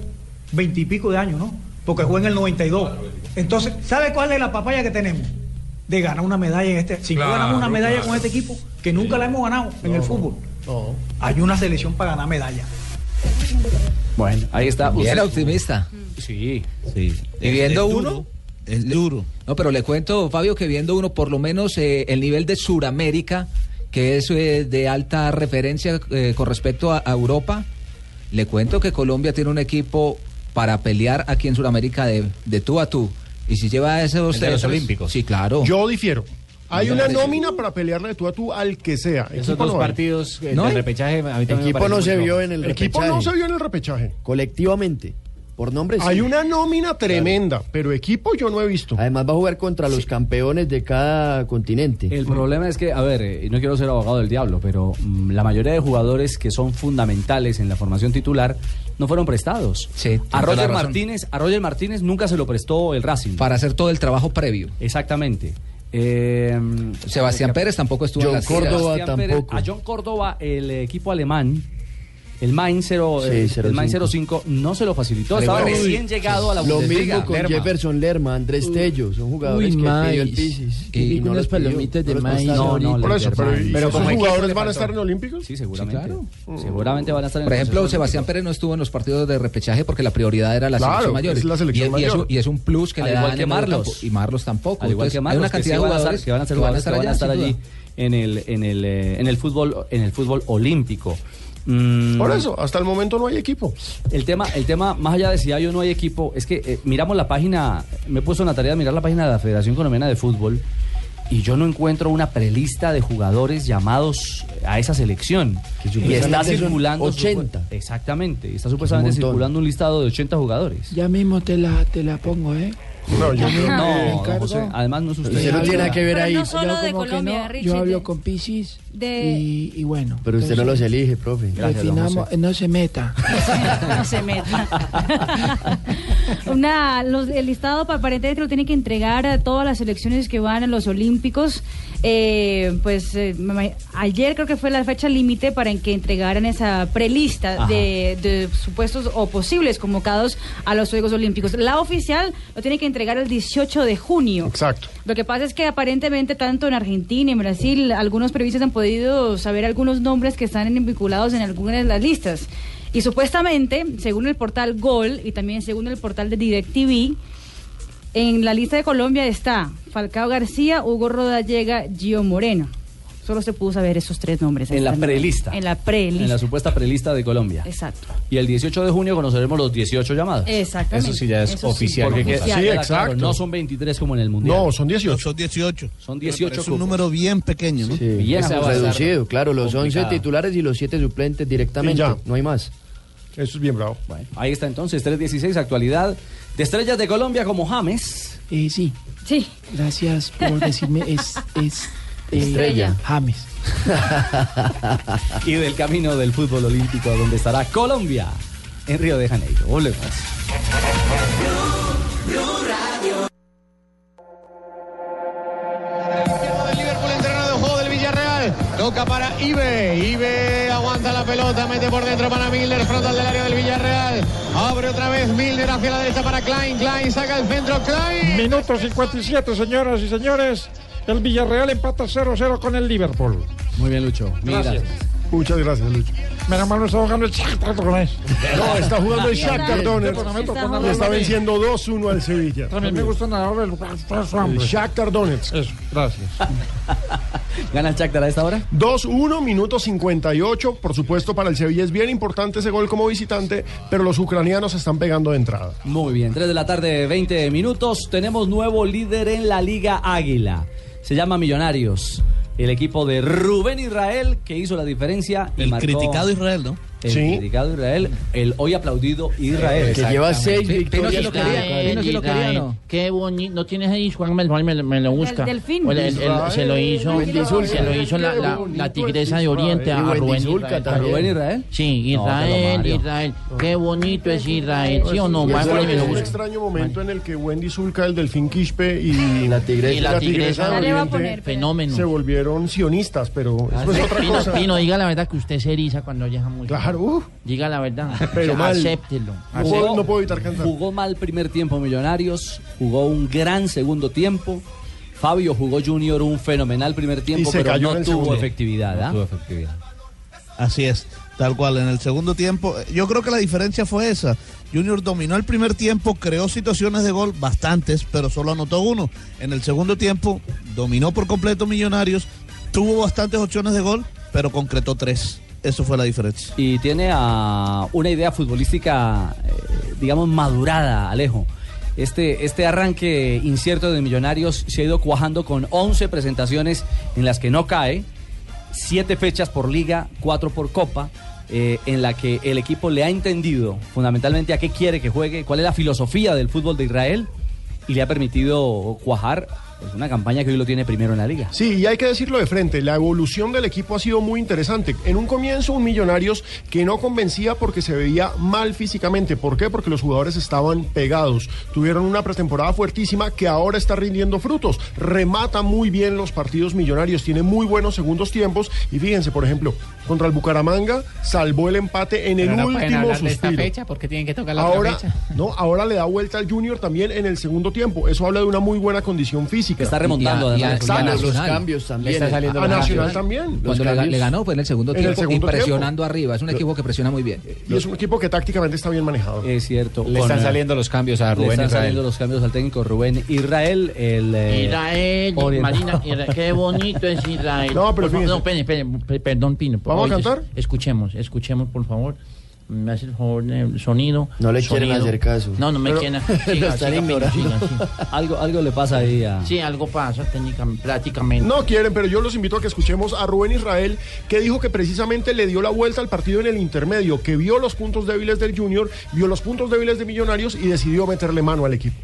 veintipico de años, ¿no? Porque fue en el 92. Entonces, ¿sabe cuál es la papaya que tenemos? De ganar una medalla en este. Si no ganamos una medalla claro. con este equipo, que nunca la hemos ganado en el fútbol. Hay una selección para ganar medalla. Bueno, ahí está. Bien Usted- optimista. Sí. Sí. Y viendo Es uno. duro, Es duro. No, pero le cuento, Fabio, que viendo uno, por lo menos eh, el nivel de Suramérica, que es eh, de alta referencia eh, con respecto a, a Europa, le cuento que Colombia tiene un equipo para pelear aquí en Suramérica de, de tú a tú. Y si lleva esos El de los Olímpicos. Sí, claro. Yo difiero. Hay una nómina para pelearle de tú a tú al que sea. Esos Equipo dos no hay. partidos eh, ¿No del hay? repechaje, a mí también me Equipo parece no muy se flojo. vio en el Equipo repechaje. no se vio en el repechaje. Colectivamente. Por nombre sí. Hay una nómina tremenda, pero equipo yo no he visto. Además va a jugar contra los campeones de cada continente. El problema es que, a ver, eh, y no quiero ser abogado del diablo, pero mm, la mayoría de jugadores que son fundamentales en la formación titular no fueron prestados. Sí, A tiene Roger toda la razón. Martínez, a Roger Martínez nunca se lo prestó el Racing. Para hacer todo el trabajo previo. Exactamente. Eh, Sebastián Pérez tampoco estuvo en las Córdoba Sebastián Pérez- tampoco. a John Córdoba, el equipo alemán, el Main 0, Sí, el, 05. el Main 05, no se lo facilitó. Estaba igual. recién llegado a la Lo Bundesliga. mismo con Lerma. Jefferson Lerma, Andrés Tello, son jugadores Uy, que pidió el. Pisis. Y vi unas palomitas de no prestaron. No, no, Por eso, pero, ¿y Pero esos como jugadores van a estar en Olímpicos? Sí, seguramente. claro. Seguramente van a estar en Por ejemplo, Sebastián olímpico. Pérez no estuvo en los partidos de repechaje porque la prioridad era la Claro, selección mayor. es la selección y, y mayor. es un- y es un plus que Al le igual dan que en el Marlos. Y Marlos tampoco. Al igual Entonces, que Marlos, hay una que cantidad sí de jugadores que van a ser jugadores que van a allá, estar allí en el en el eh, en el fútbol en el fútbol olímpico. Mm, Por eso, hasta el momento no hay equipo. El tema, el tema, más allá de si hay o no hay equipo, es que eh, miramos la página, me he puesto en la tarea de mirar la página de la Federación Colombiana de Fútbol y yo no encuentro una prelista de jugadores llamados a esa selección. Que y está circulando. 80. supu- exactamente, y está supuestamente circulando un listado de 80 jugadores. Ya mismo te la, te la pongo, ¿eh? No, yo No, encargo. José, además no es usted. Usted no tiene nada que ver Pero ahí. no solo Yo de Colombia, no, Richie, Yo hablo de- con Piscis de- y, y bueno. Pero usted no los elige, profe. Gracias, don definamos- José. no se meta. no se meta. Una, los- el listado pa- aparentemente lo tiene que entregar a todas las selecciones que van a los Olímpicos. Eh, pues eh, ayer creo que fue la fecha límite para en que entregaran esa prelista de, de supuestos o posibles convocados a los Juegos Olímpicos. La oficial lo tiene que entregar el 18 de junio. Exacto. Lo que pasa es que aparentemente tanto en Argentina y en Brasil algunos periodistas han podido saber algunos nombres que están vinculados en algunas de las listas. Y supuestamente, según el portal Gol y también según el portal de DirecTV, en la lista de Colombia está Falcao García, Hugo Rodallega, Gio Moreno. Solo se pudo saber esos tres nombres. En la prelista. En la prelista. En la supuesta prelista de Colombia. Exacto. Y el 18 de junio conoceremos los 18 llamados. Exactamente. Eso sí ya es Eso sí. oficial. Porque que- Oficial. sí, Sí, queda claro, exacto. no son 23 como en el Mundial. No, son No, 18. son 18. Son 18 Es un número bien pequeño, ¿no? Sí, Bien reducido, claro, los 11 Complicado. titulares y los 7 suplentes directamente. Ya. No hay más. Eso es bien bravo. Bueno, ahí está entonces, 316, actualidad de estrellas de Colombia como James. Eh, sí, Sí. gracias por decirme. Es, es Estrella. James. y del camino del fútbol olímpico donde estará Colombia en Río de Janeiro. Volvemos. Toca para Ibe. Ibe aguanta la pelota, mete por dentro para Milner, frontal del área del Villarreal. Abre otra vez Milner hacia la derecha para Klein. Klein saca el centro. Klein. Minuto 57, señoras y señores. El Villarreal empata 0-0 con el Liverpool. Muy bien, Lucho. Gracias. Muchas gracias, Lucho. Menos mal no está jugando el Shakhtar Donetsk. No, está jugando el Shakhtar Donetsk. Está Le está venciendo 2-1 al Sevilla. También me gusta nadar el El Shakhtar Donetsk. Eso, gracias. ¿Gana el Shakhtar a esta hora? 2-1, minuto 58. Por supuesto, para el Sevilla es bien importante ese gol como visitante, pero los ucranianos se están pegando de entrada. Muy bien, 3 de la tarde, 20 minutos. Tenemos nuevo líder en la Liga Águila. Se llama Millonarios. El equipo de Rubén Israel que hizo la diferencia. y El marcó- criticado Israel, ¿no? El Sí. criticado Israel, el hoy aplaudido Israel. Que lleva seis victorias. Sí Pino sí lo quería, ¿no? Qué bonito. ¿No tienes ahí, Juan? Me, me, me lo busca. El delfín. El- el- el- se lo hizo, se lo hizo la, la, la tigresa de Oriente a, Rubén Israel. también. ¿A Rubén Israel? Sí, No, Israel. Israel. Qué bonito es Israel, ¿sí o no? Es un- extraño momento en el que Wendy Zulka, el delfín Quispe y La tigresa. A Oriente Fenómeno. se volvieron sionistas, pero eso es otra Pino, cosa. Pino, diga la verdad que usted se eriza cuando oye esa música. Claro, uh, Diga la verdad. Pero O sea, mal. Acéptelo. no, puedo, no puedo evitar cantar. Jugó mal primer tiempo Millonarios, jugó un gran segundo tiempo. Fabio jugó Junior un fenomenal primer tiempo, se pero cayó no en el tuvo segundo. efectividad. ¿ah? No tuvo efectividad. Así es, tal cual. En el segundo tiempo, yo creo que la diferencia fue esa. Junior dominó el primer tiempo, creó situaciones de gol, bastantes, pero solo anotó uno. En el segundo tiempo, dominó por completo Millonarios, tuvo bastantes opciones de gol, pero concretó tres. Eso fue la diferencia. Y tiene a una idea futbolística, eh, digamos, madurada, Alejo. Este, este arranque incierto de Millonarios se ha ido cuajando con 11 presentaciones en las que no cae, 7 fechas por liga, 4 por copa, eh, en la que el equipo le ha entendido fundamentalmente a qué quiere que juegue, cuál es la filosofía del fútbol de Israel y le ha permitido cuajar pues, una campaña que hoy lo tiene primero en la liga. Sí, y hay que decirlo de frente, la evolución del equipo ha sido muy interesante. En un comienzo, un Millonarios que no convencía porque se veía mal físicamente. ¿Por qué? Porque los jugadores estaban pegados. Tuvieron una pretemporada fuertísima que ahora está rindiendo frutos. Remata muy bien los partidos Millonarios, tiene muy buenos segundos tiempos. Y fíjense, por ejemplo, contra el Bucaramanga salvó el empate en el no último hablar de esta suspiro. fecha porque tienen que tocar la Ahora, otra fecha. no, ahora le da vuelta al Junior también en el segundo tiempo. Eso habla de una muy buena condición física. Está remontando, Y a- además. y a- a. Los cambios también. Le está saliendo A los Nacional también. Cuando le, le ganó, pues en el segundo En el tiempo, segundo y presionando tiempo. arriba. Es un equipo que presiona muy bien. Y es un equipo que tácticamente está bien manejado. Es cierto. Le con, están eh, saliendo los cambios a Le Rubén están Israel. saliendo los cambios al técnico Rubén Israel. El, eh, Israel. Marina, Israel, qué bonito es Israel. No, pero favor, no, perdón, Pino. ¿Vamos a cantar? es- Escuchemos, escuchemos, por favor. Me hace el favor, sonido. No le quieren hacer caso. No, no me Pero- quieren. Siga, están siga, Pino, ignorando. siga, siga. algo, algo le pasa ahí a... Sí, algo pasa técnicamente, prácticamente. No quieren, pero yo los invito a que escuchemos a Rubén Israel, que dijo que precisamente le dio la vuelta al partido en el intermedio, que vio los puntos débiles del Junior, vio los puntos débiles de Millonarios y decidió meterle mano al equipo.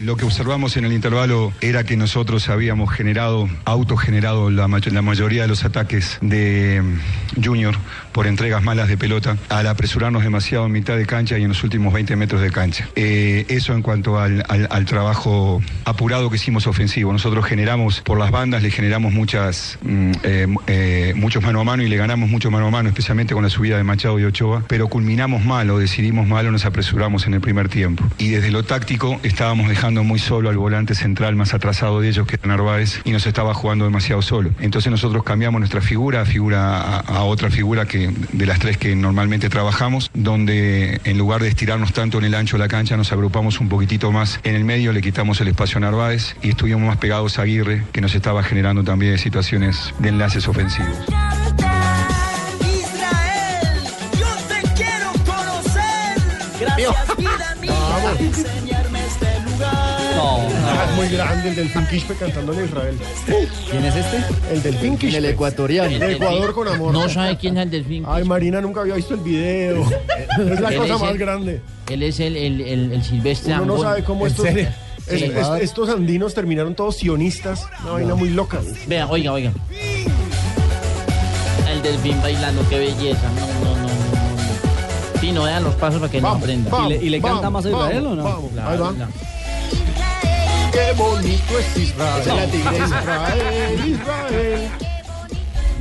Lo que observamos en el intervalo era que nosotros habíamos generado, autogenerado la mayoría de los ataques de mm, Junior por entregas malas de pelota, al apresurarnos demasiado en mitad de cancha y en los últimos 20 metros de cancha. Eh, eso en cuanto al, al- trabajo apurado que hicimos ofensivo. Nosotros generamos por las bandas, le generamos muchas, mm, eh, eh, muchos mano a mano y le ganamos mucho mano a mano, especialmente con la subida de Machado y Ochoa, pero culminamos mal o decidimos mal o nos apresuramos en el primer tiempo. Y desde lo táctico estábamos dejando muy solo al volante central más atrasado de ellos, que era Narváez, y nos estaba jugando demasiado solo. Entonces nosotros cambiamos nuestra figura, figura a, a otra figura que de las tres que normalmente trabajamos, donde en lugar de estirarnos tanto en el ancho de la cancha, nos agrupamos un poquitito más en el medio, le quitamos el espacio a Narváez y estuvimos más pegados a Aguirre, que nos estaba generando también situaciones de enlaces ofensivos. Israel, yo te quiero conocer. Gracias, vida mía, Ah, muy grande el del Quispe cantando en Israel. ¿Quién es este? El del Quispe. El ecuatoriano. El Ecuador con amor. No sabe quién es el delfín. Ay, Marina nunca había visto el video. es la cosa es más el- grande. Él es el, el, el, el silvestre Uno no sabe cómo ¿En estos, serio? es- Sí. es- estos andinos terminaron todos sionistas. Una vaina muy loca. Vea, oiga, oiga. El delfín bailando, qué belleza. No, no, no, no. no. Pino, vean los pasos para que no aprenda. ¿Y le, y le canta más a Israel o no? Vamos, Claro, ahí va. claro. Qué bonito es Israel. Israel, Israel.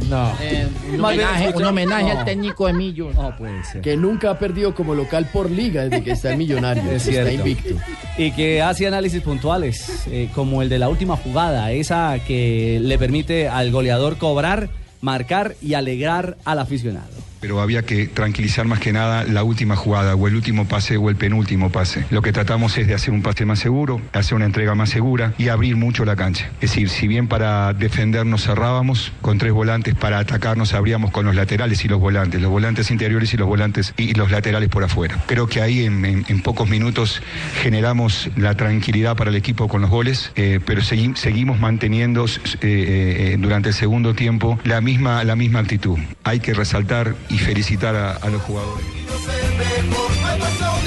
No. Eh, un homenaje, un homenaje No. al técnico Emilio. No puede ser. Que nunca ha perdido como local por liga desde que está en Millonarios. Es está invicto. Y que hace análisis puntuales, eh, como el de la última jugada, esa que le permite al goleador cobrar, marcar y alegrar al aficionado. Pero había que tranquilizar más que nada la última jugada, o el último pase o el penúltimo pase. Lo que tratamos es de hacer un pase más seguro, hacer una entrega más segura y abrir mucho la cancha. Es decir, si bien para defendernos cerrábamos con tres volantes, para atacarnos abríamos con los laterales y los volantes, los volantes interiores y los volantes y los laterales por afuera. Creo que ahí en, pocos minutos generamos la tranquilidad para el equipo con los goles, eh, pero segui- seguimos manteniendo eh, eh, durante el segundo tiempo la misma, la misma actitud. Hay que resaltar y felicitar a, a los jugadores.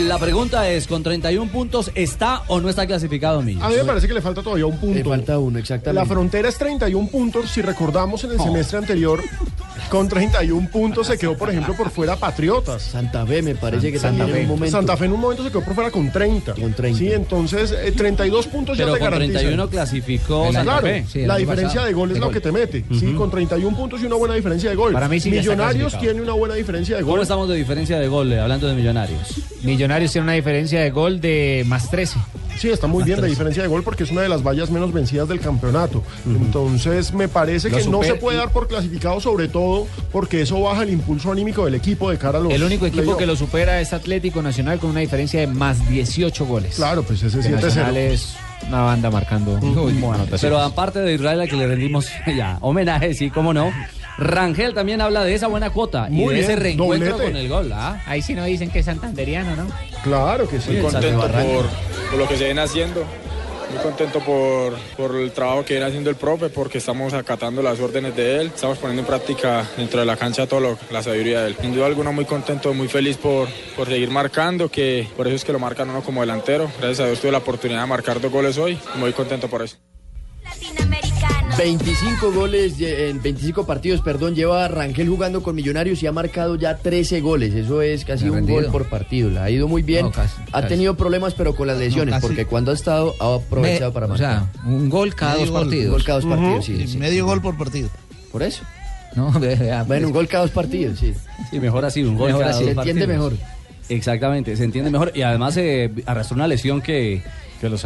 La pregunta es, ¿con 31 puntos está o no está clasificado Millos? A mí me parece que le falta todavía un punto. Le falta uno, exactamente. La frontera es 31 puntos. Si recordamos en el semestre anterior, con 31 puntos se quedó, por ejemplo, por fuera Patriotas. Santa Fe me parece que Santa también en Fe. un momento. Santa Fe en un momento se quedó por fuera con 30. Con 30. Sí, entonces eh, 32 puntos Pero ya te con garantizan. 31 clasificó Claro, Santa Fe. la diferencia de gol es lo que te mete. Sí, con 31 puntos y una buena diferencia de gol. Para mí sí Millonarios tiene una buena diferencia de ¿Cómo gol. estamos de diferencia de gol, eh, hablando de Millonarios? Millonarios tiene una diferencia de gol de más 13. Sí, está muy bien de diferencia de gol porque es una de las vallas menos vencidas del campeonato. Entonces, me parece que no se puede dar por clasificado, sobre todo porque eso baja el impulso anímico del equipo de cara a los. El único equipo que lo supera es Atlético Nacional con una diferencia de más 18 goles. Claro, pues ese Que 7-0. Nacional es una banda marcando anotaciones. Pero aparte de Israel, a que le rendimos ya homenaje, sí, cómo no. Rangel también habla de esa buena cuota y de ese reencuentro doblete. con el gol. ¿ah? Ahí sí no dicen que es santanderiano, ¿no? Claro que sí. Muy contento por, por lo que se viene haciendo. Muy contento por, por el trabajo que viene haciendo el profe, porque estamos acatando las órdenes de él, estamos poniendo en práctica dentro de la cancha todo lo, la sabiduría de él. Sin duda alguna muy contento, muy feliz por, por seguir marcando, que por eso es que lo marcan uno como delantero. Gracias a Dios tuve la oportunidad de marcar dos goles hoy muy contento por eso. 25 goles en 25 partidos, perdón, lleva Rangel jugando con Millonarios y ha marcado ya 13 goles. Eso es casi un rendido. gol por partido. Le ha ido muy bien. No, casi, ha casi. tenido problemas, pero con las lesiones, porque cuando ha estado ha aprovechado Me- para o marcar. sea, un gol cada Medio dos gol, partidos. un gol cada dos partidos, sí, medio gol por partido. Por eso. No, vea, Bueno, un gol cada dos partidos, sí. Sí, mejor así, un gol Mejor cada así, dos se entiende partidos. mejor. Exactamente, se entiende mejor. Y además eh, arrastró una lesión que,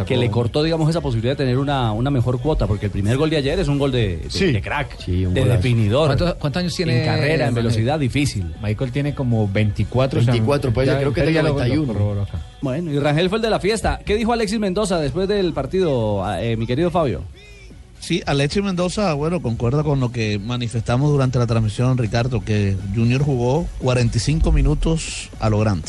que, le cortó, digamos, esa posibilidad de tener una, una mejor cuota, porque el primer gol de ayer es un gol de, de- Sí. de crack, un de golazo. definidor. ¿Cuántos- cuántos años tiene En carrera, en velocidad, difícil. Michael tiene como 24. 24, puede ser, creo que ya lo- 91. lo corroboro acá. Bueno, y Rangel fue el de la fiesta. ¿Qué dijo Alexis Mendoza después del partido, eh, mi querido Fabio? Sí, Alexis Mendoza, bueno, concuerda con lo que manifestamos durante la transmisión, Ricardo, que Junior jugó 45 minutos a lo grande.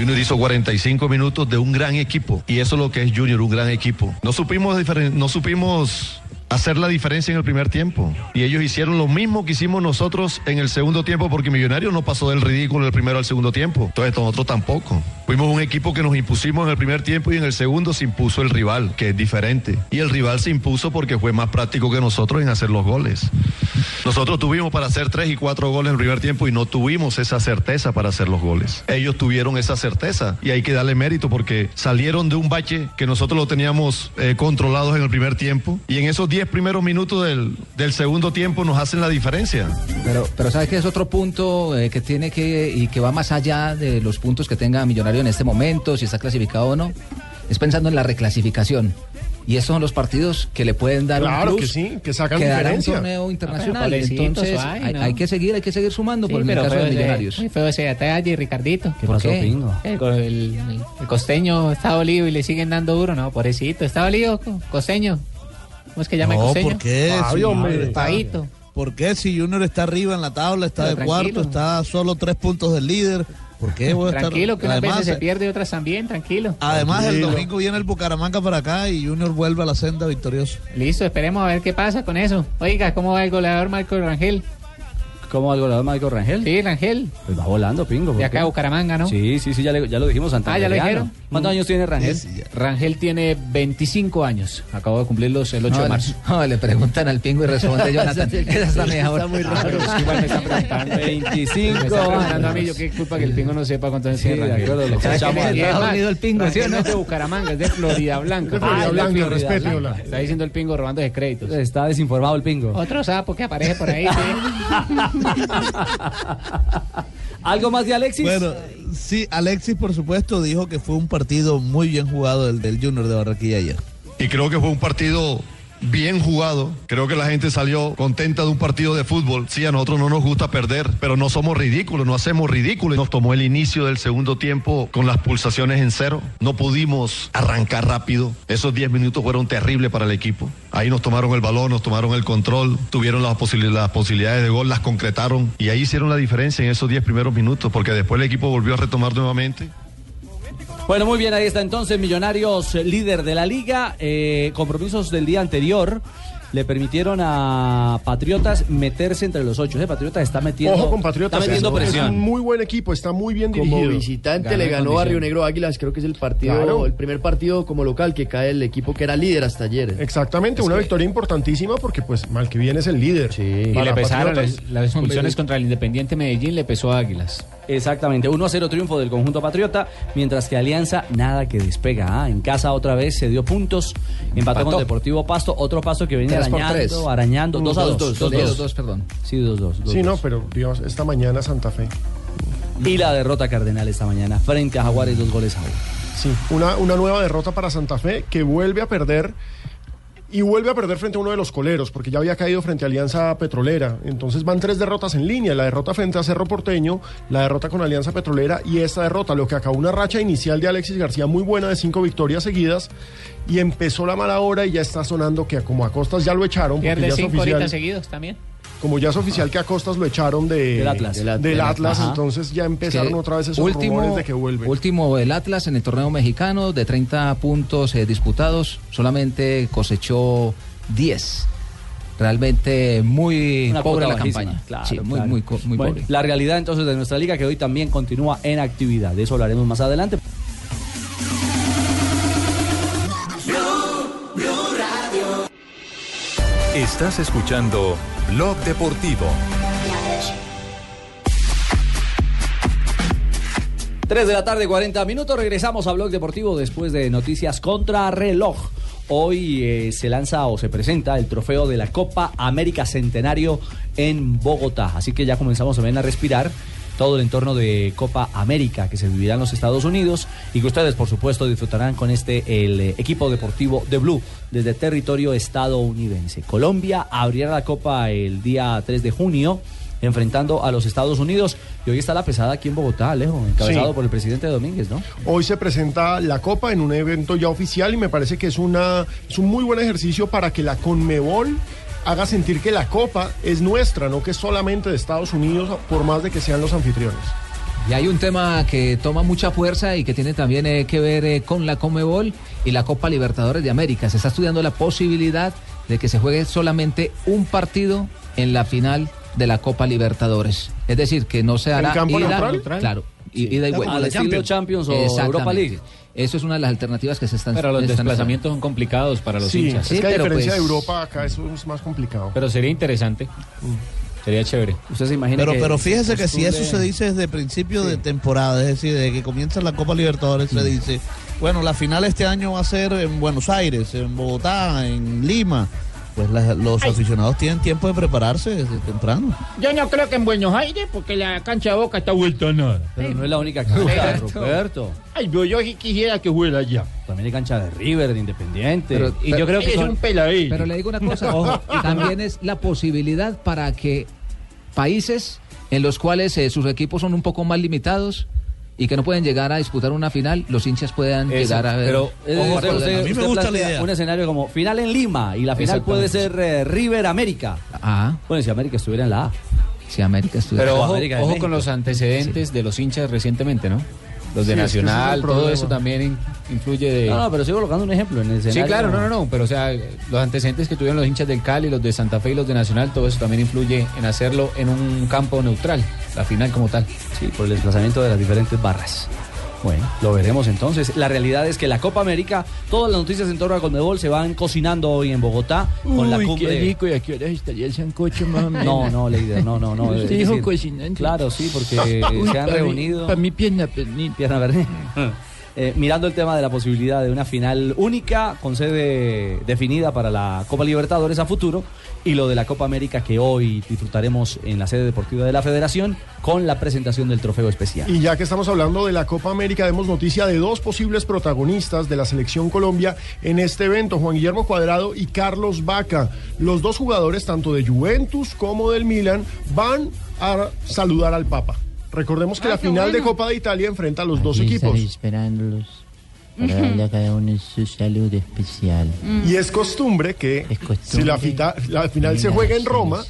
Junior hizo 45 minutos de un gran equipo y eso es lo que es Junior, un gran equipo. No supimos, no supimos hacer la diferencia en el primer tiempo y ellos hicieron lo mismo que hicimos nosotros en el segundo tiempo porque Millonarios no pasó del ridículo del primero al segundo tiempo. Entonces nosotros tampoco. Fuimos un equipo que nos impusimos en el primer tiempo y en el segundo se impuso el rival, que es diferente. Y el rival se impuso porque fue más práctico que nosotros en hacer los goles. Nosotros tuvimos para hacer tres y cuatro goles en el primer tiempo y no tuvimos esa certeza para hacer los goles. Ellos tuvieron esa certeza y hay que darle mérito porque salieron de un bache que nosotros lo teníamos eh, controlados en el primer tiempo y en esos 10 primeros minutos del, del segundo tiempo nos hacen la diferencia. Pero, pero ¿sabes qué es otro punto eh, que tiene que y que va más allá de los puntos que tenga Millonario en este momento, si está clasificado o no? Es pensando en la reclasificación. Y estos son los partidos que le pueden dar Claro un que plus. sí, que sacan dará un diferencia. torneo internacional. pero pobrecito, Entonces hay, ¿no? hay que seguir, hay que seguir sumando Sí, por el caso de ese- Millonarios. Muy feo ese detalle, Ricardito. ¿Qué ¿Por pasó, qué? Pingo? El, el- costeño está dolido y le siguen dando duro. No, pobrecito. ¿Está dolido, co- costeño? ¿Cómo es que llama el No, costeño? ¿por qué? Fabio. ¿Por qué si Junior está arriba en la tabla, está Pero de tranquilo. cuarto, está a solo tres puntos del líder? ¿Por qué voy a estar- Tranquilo, que unas Además, veces se pierde y otras también, tranquilo. Además, el domingo viene el Bucaramanga para acá y Junior vuelve a la senda victoriosa. Listo, esperemos a ver qué pasa con eso. Oiga, ¿cómo va el goleador Marco Rangel? ¿Cómo va el goleador Marco Rangel? Sí, Rangel. Pues va volando, pingo. ¿por De acá a Bucaramanga, ¿no? Sí, sí, sí, ya, le- ya lo dijimos antes. Ah, ¿ya lo dijeron? ¿Cuántos años tiene Rangel? Rangel tiene 25 años. Acabo de cumplirlos el 8 No, de marzo. no, le preguntan al pingo y responde Jonathan. Esa está mejor. Ah, pero es que igual me están preguntando. 25 Me están preguntando a mí, yo qué culpa que el pingo no sepa cuántos años Sí, tiene de Rangel. acuerdo, Está más, dormido el pingo, ¿sí o no? no es de Bucaramanga, es de Florida Blanca. De Florida Ah, Blanca, Florida respete, Blanca. hola. Está diciendo el pingo robando de créditos. Está desinformado el pingo. Otro sapo que aparece por ahí. ¿Algo más de Alexis? Bueno, sí, Alexis, por supuesto, dijo que fue un partido muy bien jugado el del Junior de Barranquilla ayer. Y creo que fue un partido bien jugado. Creo que la gente salió contenta de un partido de fútbol. Sí, a nosotros no nos gusta perder, pero no somos ridículos, no hacemos ridículos. Nos tomó el inicio del segundo tiempo con las pulsaciones en cero. No pudimos arrancar rápido. Esos 10 minutos fueron terribles para el equipo. Ahí nos tomaron el balón, nos tomaron el control, tuvieron las, las posibilidades de gol, las concretaron y ahí hicieron la diferencia en esos 10 primeros minutos, porque después el equipo volvió a retomar nuevamente. Bueno, muy bien, ahí está entonces Millonarios, eh, líder de la liga. Eh, compromisos del día anterior. le permitieron a Patriotas meterse entre los ocho. ¿eh? Patriotas está metiendo, Ojo con Patriotas. está metiendo es, es presión. un muy buen equipo, está muy bien Como dirigido. visitante le ganó a Río Negro Águilas, creo que es el partido, Claro. el primer partido como local que cae el equipo que era líder hasta ayer. Exactamente, una victoria importantísima porque pues mal que bien es el líder. Y Para le pesaron las, las expulsiones contra el Independiente Medellín, le pesó a Águilas. Exactamente, 1 a 0 triunfo del conjunto patriota, mientras que Alianza nada que despega. ah, En casa otra vez se dio puntos, empató con. Deportivo Pasto, otro paso que por arañando, arañando, Mm, 2 a dos, 2. dos, dos, dos, dos, perdón. Sí, 2 2. Sí, no, pero Dios, esta mañana Santa Fe. Y la derrota Cardenal esta mañana frente a Jaguares, dos goles a uno. Sí, una, una nueva derrota para Santa Fe que vuelve a perder y vuelve a perder frente a uno de los coleros porque ya había caído frente a Alianza Petrolera. Entonces van tres derrotas en línea, la derrota frente a Cerro Porteño, la derrota con Alianza Petrolera y esta derrota, lo que acabó una racha inicial de Alexis García muy buena de cinco victorias seguidas y empezó la mala hora y ya está sonando que como a Costas ya lo echaron Pierde ya cinco seguidos también. Como ya es oficial que a Costas lo echaron de, Del Atlas. del Del Atlas, entonces ya empezaron Que otra vez esos último, rumores de que vuelve. Último el Atlas en el torneo mexicano de 30 puntos eh, disputados, solamente cosechó 10. Realmente muy Una pobre la bajísima, campaña. claro, sí, muy, claro. muy, muy Bueno, pobre. La realidad entonces de nuestra liga que hoy también continúa en actividad. De eso hablaremos más adelante. Estás escuchando Blog Deportivo. 3 de la tarde, 40 minutos. Regresamos a Blog Deportivo después de noticias contra reloj. Hoy eh, se lanza o se presenta el trofeo de la Copa América Centenario en Bogotá. Así que ya comenzamos ver a respirar todo el entorno de Copa América que se vivirá en los Estados Unidos y que ustedes, por supuesto, disfrutarán con este el eh, equipo deportivo de Blue desde territorio estadounidense. Colombia abrirá la Copa el día 3 de junio enfrentando a los Estados Unidos y hoy está la pesada aquí en Bogotá, Alejo, encabezado Sí. por el presidente Domínguez, ¿no? Hoy se presenta la Copa en un evento ya oficial y me parece que es, una, es un muy buen ejercicio para que la Conmebol haga sentir que la Copa es nuestra, no que es solamente de Estados Unidos, por más de que sean los anfitriones. Y hay un tema que toma mucha fuerza y que tiene también eh, que ver eh, con la Comebol y la Copa Libertadores de América. Se está estudiando la posibilidad de que se juegue solamente un partido en la final de la Copa Libertadores. Es decir, que no se ¿En hará ida, neutral? claro, y- ida y vuelta. al estilo Champions o. Europa League. Eso es una de las alternativas que se están Pero los están desplazamientos son complicados para los Sí, hinchas. es que a pero diferencia pues- de Europa, acá eso es más complicado. Pero sería interesante. Sería chévere. Usted se imagina Pero, que pero fíjese que si eso se dice desde principio de temporada, es decir, desde que comienza la Copa Libertadores, se dice, bueno, la final este año va a ser en Buenos Aires, en Bogotá, en Lima. Pues la- los aficionados tienen tiempo de prepararse desde temprano. Yo no creo que en Buenos Aires, porque la cancha de Boca está vuelta a nada. Pero no es la única cancha, Roberto. Ay, pero yo sí quisiera que fuera allá. También hay cancha de River, de Independiente. Pero- y yo creo que es son- un peladillo. Pero le digo una cosa, ojo, también es la posibilidad para que países en los cuales eh, sus equipos son un poco más limitados y que no pueden llegar a disputar una final, los hinchas puedan Eso, llegar a ver. Pero Eh, ojo, poder- usted- a mí me usted gusta la plantea idea. Un escenario como final en Lima y la final puede ser eh, River América. Ah, Bueno, si América estuviera en la A. si América estuviera. Pero O ojo, América ojo con los antecedentes de los hinchas recientemente, ¿no? Los de Sí, es Nacional, todo eso también in- influye de... No, no, pero sigo colocando un ejemplo en el Sí, escenario. claro, no, no, no, pero o sea, los antecedentes que tuvieron los hinchas del Cali, los de Santa Fe y los de Nacional, todo eso también influye en hacerlo en un campo neutral, la final como tal. Sí, por el desplazamiento de las diferentes barras. Bueno, lo veremos entonces. La realidad es que la Copa América, todas las noticias en torno a Conmebol se van cocinando hoy en Bogotá con la cumbre. qué rico, ¿y a qué horas estaría el sancocho más o menos? No, no, Leider, no, no, no. Usted dijo cocinante. Claro, sí, porque Uy, se han reunido. pa' mi pierna pernil. Pierna verde. Eh, mirando el tema de la posibilidad de una final única con sede definida para la Copa Libertadores a futuro y lo de la Copa América que hoy disfrutaremos en la sede deportiva de la Federación con la presentación del trofeo especial. Y ya que estamos hablando de la Copa América, demos noticia de dos posibles protagonistas de la selección Colombia en este evento, Juan Guillermo Cuadrado y Carlos Vaca. Los dos jugadores, tanto de Juventus como del Milan, van a saludar al Papa. Recordemos que la final de Copa de Italia enfrenta a los dos equipos. esperándolos para darle a cada uno su salud especial. Y es costumbre que si la, fita- la final se juega en Roma,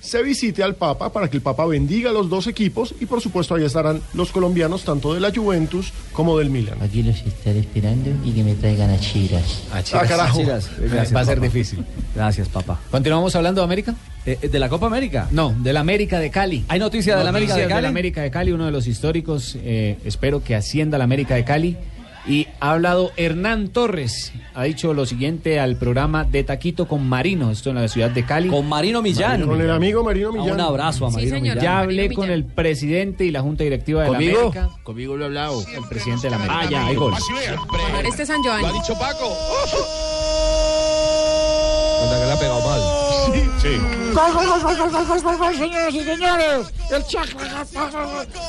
se visite al Papa para que el Papa bendiga a los dos equipos y por supuesto ahí estarán los colombianos tanto de la Juventus como del Milan. Aquí los estaré esperando y que me traigan a Chiras. A Ah, carajo. Va a ser difícil. Gracias, papá. ¿Continuamos hablando de América? ¿De la Copa América? No, de la América de Cali. ¿Hay noticia de la América de Noticias Cali? la América de Cali, uno de los históricos. eh, espero que ascienda la América de Cali. Y ha hablado Hernán Torres. Ha dicho lo siguiente al programa de Taquito con Marino, esto en la ciudad de Cali. Con Marino Millán. Con el amigo Marino Ah, Millán. un abrazo a Sí, Marino señor. Millán. Ya Marino hablé con Millán. el presidente y la Junta Directiva de ¿Conmigo? la América. Conmigo lo he hablado. El presidente de la América. Ah, ya, hay gol. Este San Giovanni. dicho Paco. que le ha pegado mal. Sí, sí. Gol, gol, gol, gol, señores y señores. El Chacra.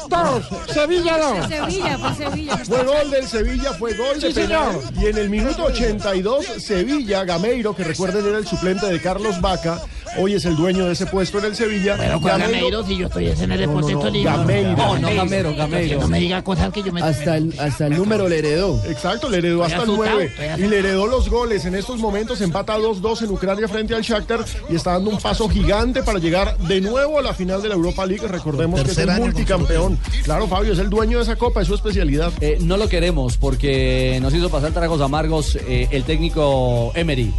Dos. Sevilla dos. Sevilla, fue Sevilla. Fue gol del Sevilla, fue gol de penal. Y en el minuto 82, Sevilla, Gameiro, que recuerden era el suplente de Carlos Vaca, hoy es el dueño de ese puesto en el Sevilla. Pero con Gameiro, si yo estoy en el Deportes Tolima. Gameiro. No, no, Gameiro, Gameiro. No me diga cosas que yo me... Hasta el, hasta el número le heredó. Exacto, le heredó hasta el 9. Y le heredó los goles. En estos momentos empata 2-2 en Ucrania frente al Shakhtar y está dando un paso gigante para llegar de nuevo a la final de la Europa League. Recordemos que es el multicampeón. Claro, Fabio, es el dueño de esa copa, es su especialidad. Eh, no lo queremos porque nos hizo pasar tragos amargos eh, el técnico Emery.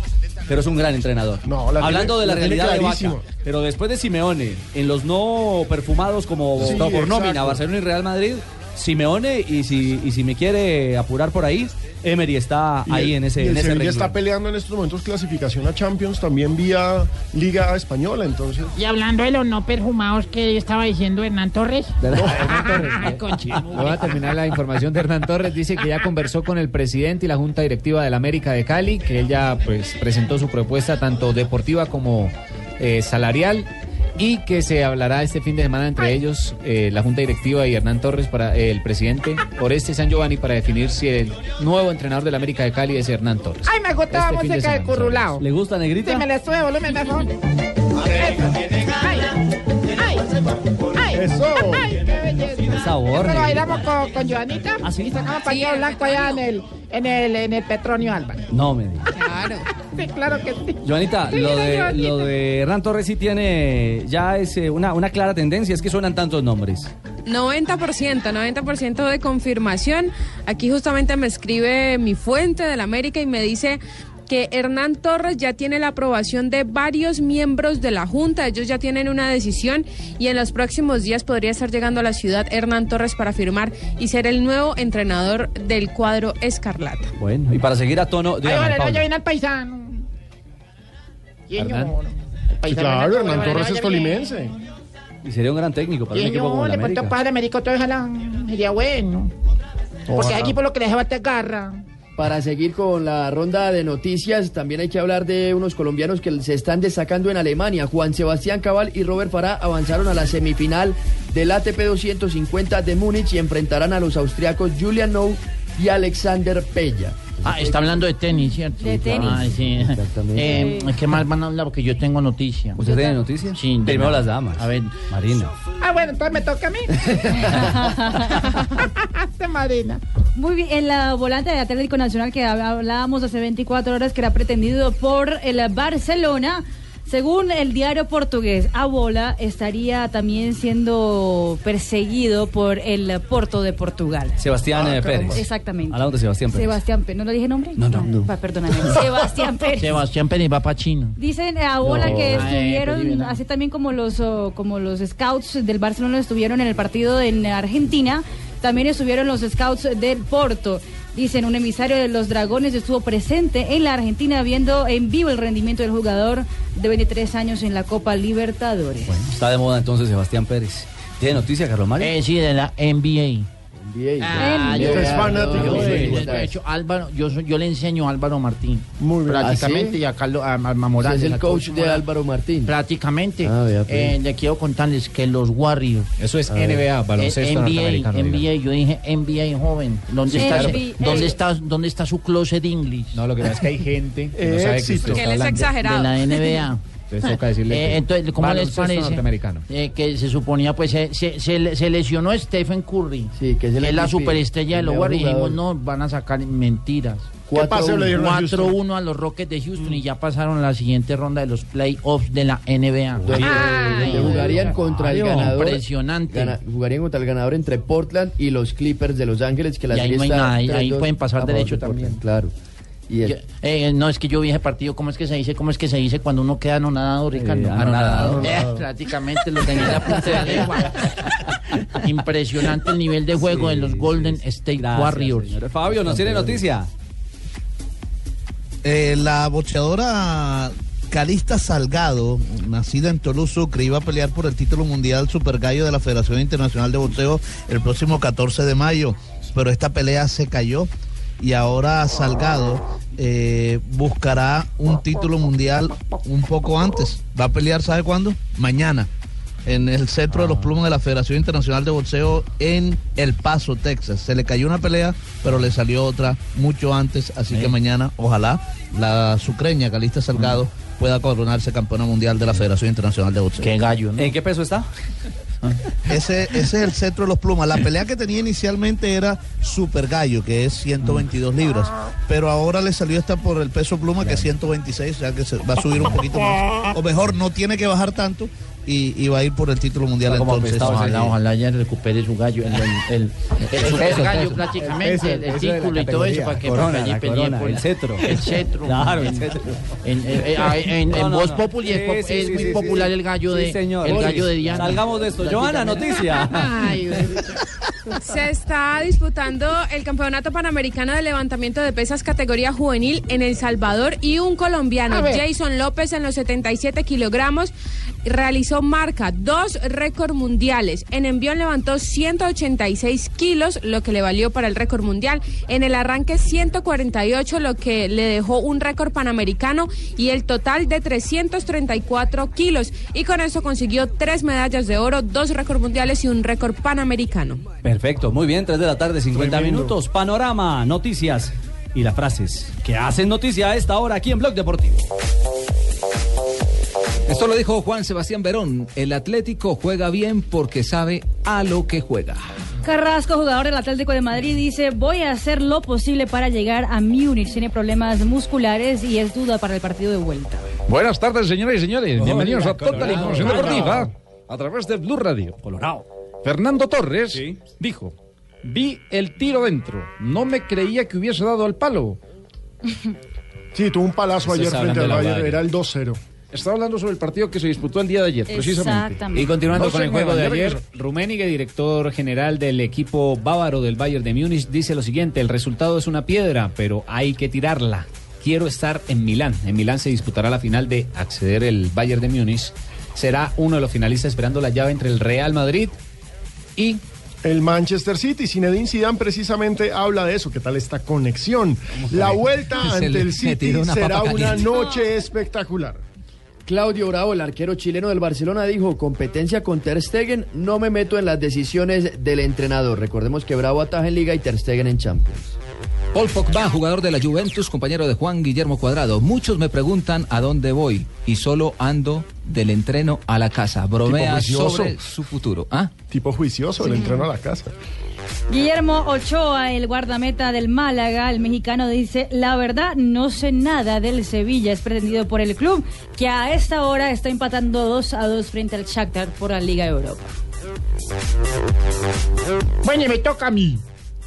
Pero es un gran entrenador. No, la Hablando tiene- de la realidad de. Vaca. Pero después de Simeone, en los no perfumados como Sí, por nómina. Barcelona y Real Madrid, Simeone, y si, y si me quiere apurar por ahí, Emery está ahí el- en ese, y en ese está peleando en estos momentos clasificación a Champions, también vía Liga Española, entonces. Y hablando de los no perfumados que estaba diciendo Hernán Torres. Hernán Torres. Voy a terminar la información de Hernán Torres. Dice que ya conversó con el presidente y la Junta Directiva de la América de Cali, que él ya pues, presentó su propuesta tanto deportiva como eh, salarial y que se hablará este fin de semana entre ellos, eh, la Junta Directiva y Hernán Torres, para eh, el presidente, por este San Giovanni, para definir si el nuevo entrenador de la América de Cali es Hernán Torres. Ay, me gustaba Este de música de semana, currulao. ¿Le gusta, Negrita? Sí, me le sube volumen mejor. Ay, ay, ay. Eso. Ay, belleza. Qué sabor, bailamos con, con Joanita y sacamos pañuelo blanco allá en el, en el, en el Petronio Álvarez. No me digas. Claro. Sí, claro que sí. Joanita, Sí, lo de, Joanita. lo de Hernán Torres sí tiene ya es eh, una, una clara tendencia, es que suenan tantos nombres. 90%, 90% de confirmación. Aquí justamente me escribe mi fuente del América y me dice que Hernán Torres ya tiene la aprobación de varios miembros de la Junta, ellos ya tienen una decisión y en los próximos días podría estar llegando a la ciudad Hernán Torres para firmar y ser el nuevo entrenador del cuadro Escarlata. Bueno, y para seguir a tono, dígame, Pablo. viene al paisano. Hernán. Sí, claro, Hernán Torres es tolimense. Y sería un gran técnico para un equipo como el le América. padre América, todo ojalá sería bueno. Porque hay equipo lo que le dejaba te garra. Para seguir con la ronda de noticias, también hay que hablar de unos colombianos que se están destacando en Alemania. Juan Sebastián Cabal y Robert Farah avanzaron a la semifinal del ATP 250 de Múnich y enfrentarán a los austriacos Julian Nou y Alexander Pella. Ah, está hablando de tenis, ¿cierto? De tenis. Ay, sí. Exactamente. Eh, ¿Qué más van a hablar? Porque yo tengo noticia. ¿Usted tiene noticias? Sí. de Primero las damas. A ver. Marina. Ah, bueno, entonces me toca a mí. Este Marina. Muy bien, en la volante de Atlético Nacional que hab- hablábamos hace 24 horas que era pretendido por el Barcelona. Según el diario portugués, Abola estaría también siendo perseguido por el Porto de Portugal. Sebastián eh, Pérez. Exactamente. Hablamos de Sebastián Pérez. Sebastián Pérez. ¿No lo dije nombre? No, no, no. Va, perdóname. Sebastián Pérez. Sebastián Pérez va para Chino. Dicen a bola No. que estuvieron, así también como los oh, como los scouts del Barcelona estuvieron en el partido en Argentina, también estuvieron los scouts del Porto. Dicen, un emisario de los Dragones estuvo presente en la Argentina viendo en vivo el rendimiento del jugador de 23 años en la Copa Libertadores. Está de moda entonces Sebastián Pérez. ¿Tiene noticia, Carlos Mario? Eh, sí, de la NBA. Ah, yo, Es fanático yo- de- yo- de hecho, Álvaro, yo, yo le enseño a Álvaro Martín. Muy bien. Prácticamente, ¿Ah, sí? y a Carlos a, a Morales. es el a coach de Morales. Álvaro Martín. Prácticamente. Ah, vea, pues. Eh, le quiero contarles que los Warriors. Eso es NBA, baloncesto Eh. NBA. NBA, yo dije NBA joven. ¿Dónde, Sí, está, NBA. ¿dónde, está, ¿Dónde está su closet English? No, lo que pasa es que hay gente que no sabe que usted Que está él es hablando. exagerado. De la NBA. Entonces toca decirle Eh, que entonces, ¿cómo les parece? norteamericano. Eh, que se suponía, pues, se, se, se le- se lesionó Stephen Curry, Sí, que es el que es la superestrella de los Warriors. Dijimos, no, van a sacar mentiras. pase le dieron a Houston? 4-1 a los Rockets de Houston y ya pasaron a la siguiente ronda de los playoffs de la NBA. Donde jugarían contra el ganador. Impresionante. gana- jugarían contra el ganador entre Portland y los Clippers de Los Ángeles, que la Y ahí no hay nada, ahí- 3-2 ahí pueden pasar derecho de Portland, también. Claro. Y el- Yo- eh, no, es que yo vi ese partido, ¿cómo es que se dice? ¿Cómo es que se dice cuando uno queda anonadado, Ricardo? Eh, anonadado. Eh, prácticamente lo tenía en la punta de la lengua. Impresionante el nivel de juego de los Golden State Gracias, Warriors. señor. Fabio, ¿nos tiene noticia? Eh, la boxeadora Calista Salgado, nacida en Toulouse, Sucre, iba a pelear por el título mundial Super Gallo de la Federación Internacional de Boxeo el próximo 14 de mayo, pero esta pelea se cayó y ahora Salgado eh, buscará un título mundial un poco antes. Va a pelear, ¿sabe cuándo? Mañana. En el centro de los plumas de la Federación Internacional de Boxeo en El Paso, Texas. Se le cayó una pelea, pero le salió otra mucho antes. Así que mañana, ojalá, la sucreña Calista Salgado pueda coronarse campeona mundial de la Federación Internacional de Boxeo. Qué gallo, ¿no? ¿En qué peso está? Ese, ese es el centro de los plumas. La pelea que tenía inicialmente era Super Gallo, que es 122 libras. Pero ahora le salió esta por el peso pluma, que es 126, o sea que se va a subir un poquito más. O mejor, no tiene que bajar tanto y, y va a ir por el título mundial Como entonces. ojalá, Eh, ojalá ya recupere su gallo, el, el, el, el peso, gallo peso. prácticamente, Peso, el, título y todo eso para que Corona, allí corona, por el cetro. El cetro. Claro, el cetro. En, en- en- en- No, en no, Voz. Populi es, Sí, es sí, muy popular el gallo de señor. el gallo de Diana. salgamos de esto. Joana, noticia. Ay, Se está disputando el Campeonato Panamericano de Levantamiento de Pesas categoría juvenil en El Salvador y un colombiano. Jason López, en los 77 kilogramos, realizó marca dos récords mundiales. En envión levantó 186 kilos, lo que le valió para el récord mundial. En el arranque 148, lo que le dejó un récord panamericano y el total de 334 kilos. Y con eso consiguió tres medallas de oro, dos récords mundiales y un récord panamericano. Perfecto, muy bien, 3 de la tarde, 50 Tremendo. minutos. Panorama, noticias y las frases que hacen noticia a esta hora aquí en Blog Deportivo. Esto lo dijo Juan Sebastián Verón. El Atlético juega bien porque sabe a lo que juega. Carrasco, jugador del Atlético de Madrid, dice, voy a hacer lo posible para llegar a Múnich. Tiene problemas musculares y es duda para el partido de vuelta. Buenas tardes, señoras y señores. Hola, Bienvenidos a Total. Información Deportiva a través de Blue Radio. Colorado. Fernando Torres dijo: Vi el tiro dentro. No me creía que hubiese dado al palo. Sí, tuvo un palazo ayer está frente al Bayern, era el 2-0. Estaba hablando sobre el partido que se disputó el día de ayer, precisamente. Exactamente. Y continuando No con el juego de ayer. Rummenigge, director general del equipo bávaro del Bayern de Múnich, dice lo siguiente, el resultado es una piedra, pero hay que tirarla. Quiero estar en Milán. En Milán se disputará la final de acceder el Bayern de Múnich. Será uno de los finalistas esperando la llave entre el Real Madrid y El Manchester City, Zinedine Zidane precisamente habla de eso, qué tal esta conexión. La vuelta Se ante el City una será una noche espectacular. Claudio Bravo, el arquero chileno del Barcelona, dijo, competencia con Ter Stegen, no me meto en las decisiones del entrenador. Recordemos que Bravo ataja en Liga y Ter Stegen en Champions. Paul Pogba, jugador de la Juventus, compañero de Juan Guillermo Cuadrado. Muchos me preguntan a dónde voy y solo ando del entreno a la casa. Bromea juicioso. sobre su futuro. ¿Ah? Tipo juicioso, el entreno a la casa. Guillermo Ochoa, el guardameta del Málaga, el mexicano dice, la verdad no sé nada del Sevilla, es pretendido por el club, que a esta hora está empatando 2 a 2 frente al Shakhtar por la Liga Europa. Bueno, me toca a mí.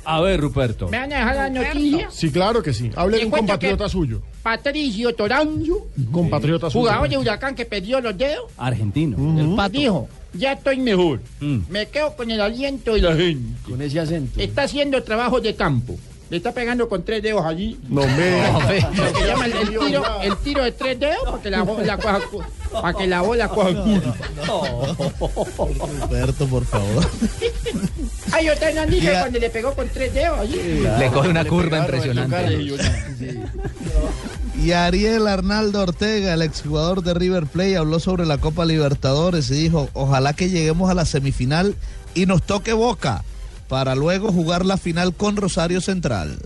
A ver, Ruperto. ¿Me van a dejar la noticia? Sí, claro que sí. Hable de un compatriota suyo. Patricio Toranzo, Compatriota suyo. jugador de Huracán que perdió los dedos, Argentino. el pato. dijo, ya estoy mejor. Mm. Me quedo con el aliento de la gente. Con ese acento. Está haciendo trabajo de campo. Le está pegando con tres dedos allí. No me. Lo que llama el, el tiro, el tiro de tres dedos para que la bola coja, cu- para que la bola coja curva. Roberto, por favor. Ay, otra no dije Ya. cuando le pegó con tres dedos allí. Le coge una Le curva impresionante. tocaron. Y Ariel Arnaldo Ortega, el exjugador de River Plate, habló sobre la Copa Libertadores y dijo, ojalá que lleguemos a la semifinal y nos toque Boca para luego jugar la final con Rosario Central.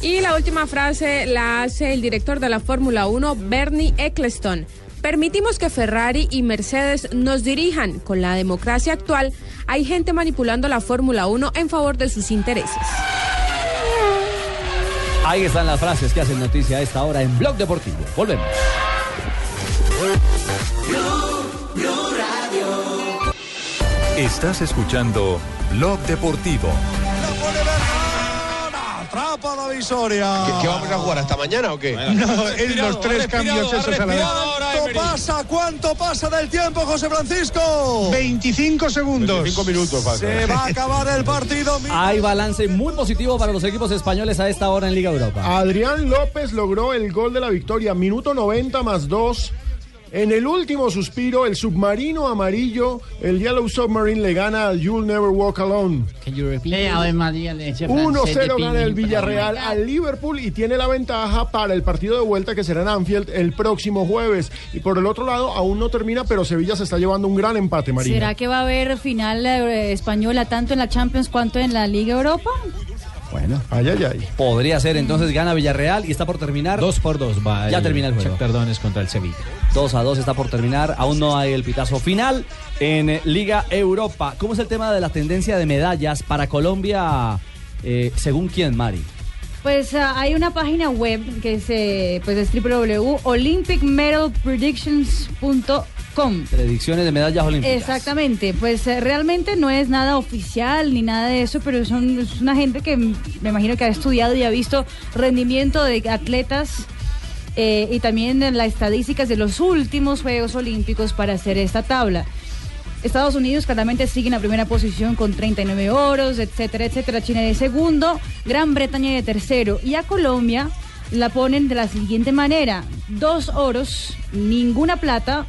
Y la última frase la hace el director de la Fórmula 1, Bernie Eccleston. Permitimos que Ferrari y Mercedes nos dirijan. Con la democracia actual, hay gente manipulando la Fórmula 1 en favor de sus intereses. Ahí están las frases que hacen noticia a esta hora en Blog Deportivo. Volvemos. Estás escuchando Blog Deportivo. Atrapa la visoria. ¿Qué, qué vamos a jugar hasta mañana o qué? No, en los tres cambios esos a la vez. ¿Cuánto pasa? ¿Cuánto pasa del tiempo, José Francisco? 25 segundos. 25 minutos. Se va a acabar el partido. Hay balance muy positivo para los equipos españoles a esta hora en Liga Europa. Adrián López logró el gol de la victoria, minuto 90 más 2. En el último suspiro, el submarino amarillo, el Yellow Submarine, le gana al You'll Never Walk Alone. Eh, Ave María, ese francés de 1-0 gana el. Villarreal al Liverpool y tiene la ventaja para el partido de vuelta que será en Anfield el próximo jueves. Y por el otro lado, aún no termina, pero Sevilla se está llevando un gran empate, Marina. ¿Será que va a haber final eh, española tanto en la Champions cuanto en la Liga Europa? Bueno, ay, ay, ay. Podría ser, entonces gana Villarreal y está por terminar. Dos por dos va. Ya termina el juego. Donetsk contra el Sevilla. 2 a 2 está por terminar. Aún no hay el pitazo final en Liga Europa. ¿Cómo es el tema de la tendencia de medallas para Colombia? eh, según quién, Mari. Pues ah, hay una página web que es, eh, pues es www.olympicmedalpredictions.com. Predicciones de medallas olímpicas. Exactamente, pues eh, realmente no es nada oficial ni nada de eso, pero son es una gente que me imagino que ha estudiado y ha visto rendimiento de atletas eh, y también en las estadísticas de los últimos Juegos Olímpicos para hacer esta tabla. Estados Unidos claramente sigue en la primera posición con 39 oros, etcétera, etcétera. China de segundo, Gran Bretaña de tercero. Y a Colombia la ponen de la siguiente manera: dos oros, ninguna plata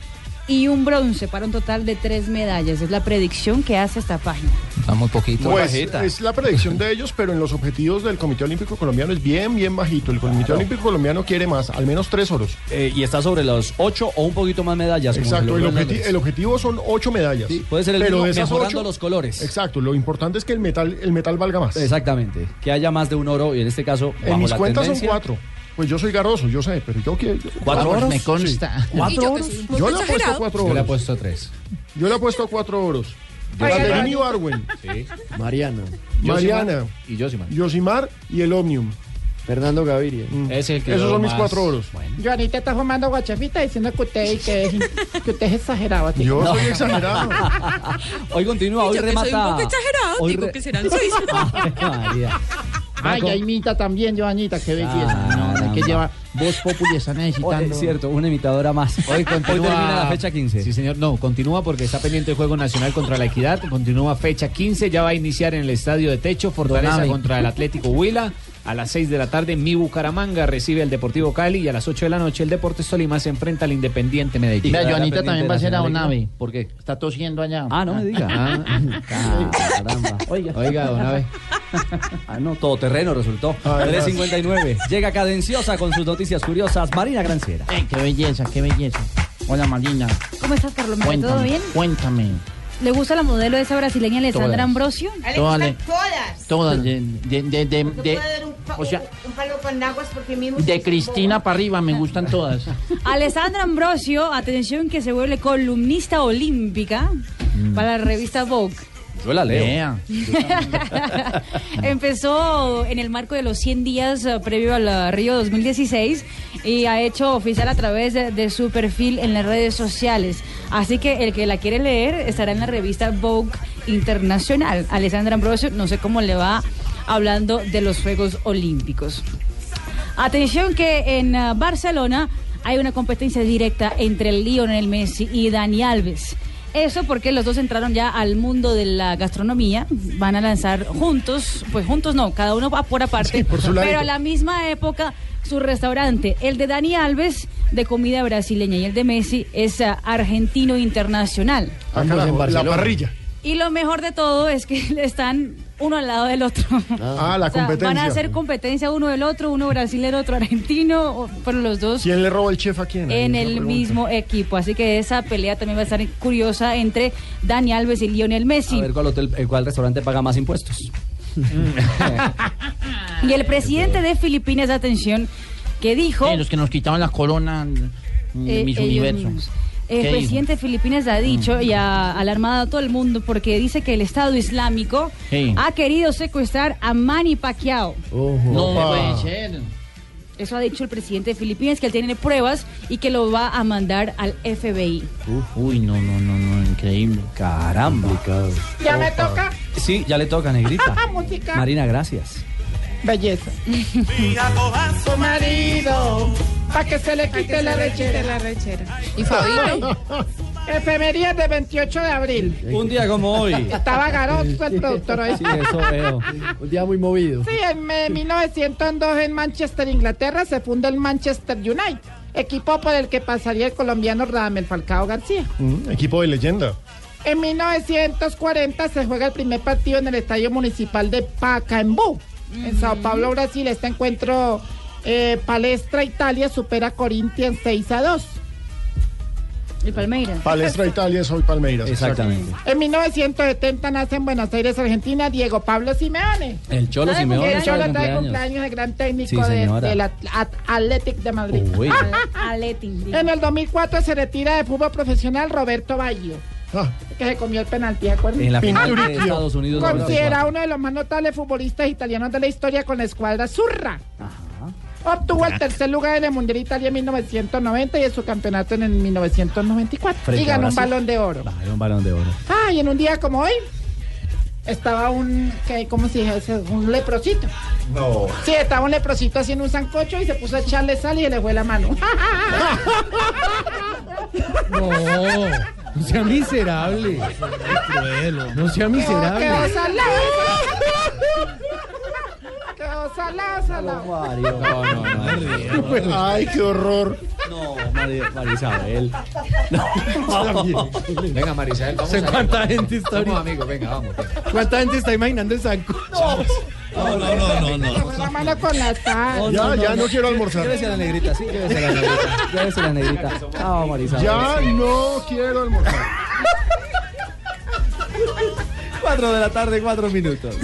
y un bronce para un total de tres medallas. Es la predicción que hace esta página. Está muy poquito. Pues, es la predicción de ellos, pero en los objetivos del Comité Olímpico Colombiano es bien, bien bajito. El Comité Olímpico Colombiano quiere más, al menos tres oros. Eh, y está sobre los 8 o un poquito más medallas. Exacto, el, en objeti- objetivo son ocho medallas. puede ser el pero mismo, de esas mejorando ocho- los colores. Exacto, lo importante es que el metal, el metal valga más. Exactamente. Que haya más de un oro y en este caso. En bajo mis la cuentas tendencia, son cuatro. Pues yo soy garoso, yo sé, pero yo quiero. ¿Cuatro oros? Me consta. Sí. ¿Cuatro Y yo que le apuesto exagerado. cuatro Yo le oros. apuesto tres. Yo le apuesto cuatro oros. Oiga, Caterini yo- Barwen. Sí. Mariana. Mariana. Y Josimar. Yosimar y el Omnium. Fernando Gaviria. Es el que Esos son mis cuatro oros. Joanita está fumando guachafita diciendo que usted, que, es, que usted es exagerado. así. Yo No. soy exagerado. Hoy continúa, hoy Yo que remata. soy un poco exagerado, hoy digo re- que serán seis. Ay, ya imita también, Joanita, qué belleza. Ah, no, hay que no. llevar voz populi, está necesitando. es cierto, una imitadora más. Hoy continúa termina la fecha 15. Sí, señor. No, continúa porque está pendiente el Juego Nacional contra la Equidad. Continúa fecha 15. Ya va a iniciar en el Estadio de Techo. Fortaleza Donave. contra el Atlético Huila. A las 6 de la tarde, mi Bucaramanga recibe el Deportivo Cali. Y a las 8 de la noche, el Deportes Tolima se enfrenta al Independiente Medellín. Mira, Joanita también va a ser a Nacional Donave. ¿Por qué? Está tosiendo allá. Ah, no me diga. Ah, Caramba. Oiga. Oiga, Donave. Ah, no, todoterreno resultó. Ay, 3.59. Llega cadenciosa con sus noticias curiosas. Marina Granciera. Eh, qué belleza, qué belleza. Hola, Marina. ¿Cómo estás, Carlos? ¿Todo Cuéntame, bien? cuéntame. ¿Le gusta la modelo esa brasileña Alessandra. Ambrosio? Todas, todas. todas, de, de, de, de, O sea, un palo con aguas porque mismo. de Cristina para arriba me gustan todas. Alessandra Ambrosio, atención que se vuelve columnista olímpica para la revista Vogue. Yo la leo. Empezó en el marco de los 100 días eh, previo al eh, Río 2016 y ha hecho oficial a través de, de su perfil en las redes sociales. Así que el que la quiere leer estará en la revista Vogue Internacional. Alessandra Ambrosio, no sé cómo le va hablando de los Juegos Olímpicos. Atención que en ah, Barcelona hay una competencia directa entre Lionel Messi y Dani Alves. Eso porque los dos entraron ya al mundo de la gastronomía. Van a lanzar juntos, pues juntos no, cada uno va por aparte, por su pero a la misma época su restaurante, el de Dani Alves de comida brasileña y el de Messi es ah, argentino internacional. Ah, en carajo, la parrilla. Y lo mejor de todo es que están uno al lado del otro. Ah, la O sea, competencia. Van a hacer competencia uno del otro, uno brasilero, otro argentino, pero los dos ¿Quién le roba el chef a quién? En el pregunta. mismo equipo. Así que esa pelea también va a estar curiosa entre Dani Alves y Lionel Messi. A ver cuál, hotel, eh, cuál restaurante paga más impuestos. Y el presidente de Filipinas, atención, que dijo... Eh, los que nos quitaban la corona de eh, ellos universos. El ¿Qué presidente de Filipinas ha dicho y ha alarmado a todo el mundo porque dice que el Estado Islámico ha querido secuestrar a Manny Pacquiao. No puede ser. Eso ha dicho el presidente de Filipinas, que él tiene pruebas y que lo va a mandar al FBI. Uy, no, no, no, no, increíble. Caramba. ¿Ya me toca? Sí, ya le toca, negrita. Música. Marina, gracias. Belleza. Su marido, para que se le quite la rechera. la rechera. ¿Y Fabito? Efemerías de 28 de abril. Un día como hoy. Estaba garoto el productor hoy. Sí, eso veo. Un día muy movido. Sí, en eh, 1902 en Manchester, Inglaterra, se funda el Manchester United, equipo por el que pasaría el colombiano Radamel Falcao García. Mm, equipo de leyenda. En 1940 se juega el primer partido en el Estadio Municipal de Pacaembu, en Sao Paulo, Brasil. Este encuentro, eh, Palestra Italia supera a Corinthians 6 a 2. Y Palmeiras. Palestra Italia, soy Palmeiras. Exactamente. En 1970 nace en Buenos Aires, Argentina, Diego Pablo Simeone. El Cholo ¿Sabe Simeone El de Cholo está de cumpleaños. el gran técnico Sí, de- del At- Athletic de Madrid. Uy. En el 2004 se retira de fútbol profesional Roberto Baggio, que se comió el penalti, ¿de acuerdo? En la final de Estados Unidos. Considera uno de los más notables futbolistas italianos de la historia con la escuadra Zurra. Obtuvo el tercer lugar en el Mundial Italia en 1990 y en su campeonato en el 1994. Frente y ganó un balón de oro. Vale, un balón de oro. Ah, y en un día como hoy estaba un, ¿qué- ¿cómo se dice? Un leprosito. No. Sí, estaba un leprosito haciendo un sancocho y se puso a echarle sal y le fue la mano. No, no sea miserable. No sea miserable. Quedó salado. Quedó salado, salado. Mario. No, no, no. Ay, qué horror. No, María, María Isabel. Venga, Marisabel, vamos Sé a cuánta gente está Somos amigos, venga, vamos. ¿Cuánta gente está imaginando el sancocho? No, no, no, no, fue la mano con la sal. Ya, ya no quiero almorzar. Llévese a la negrita, sí, llévese a la negrita. Llévese a la negrita. María Isabel. Ya no quiero almorzar. Cuatro de la tarde, cuatro minutos.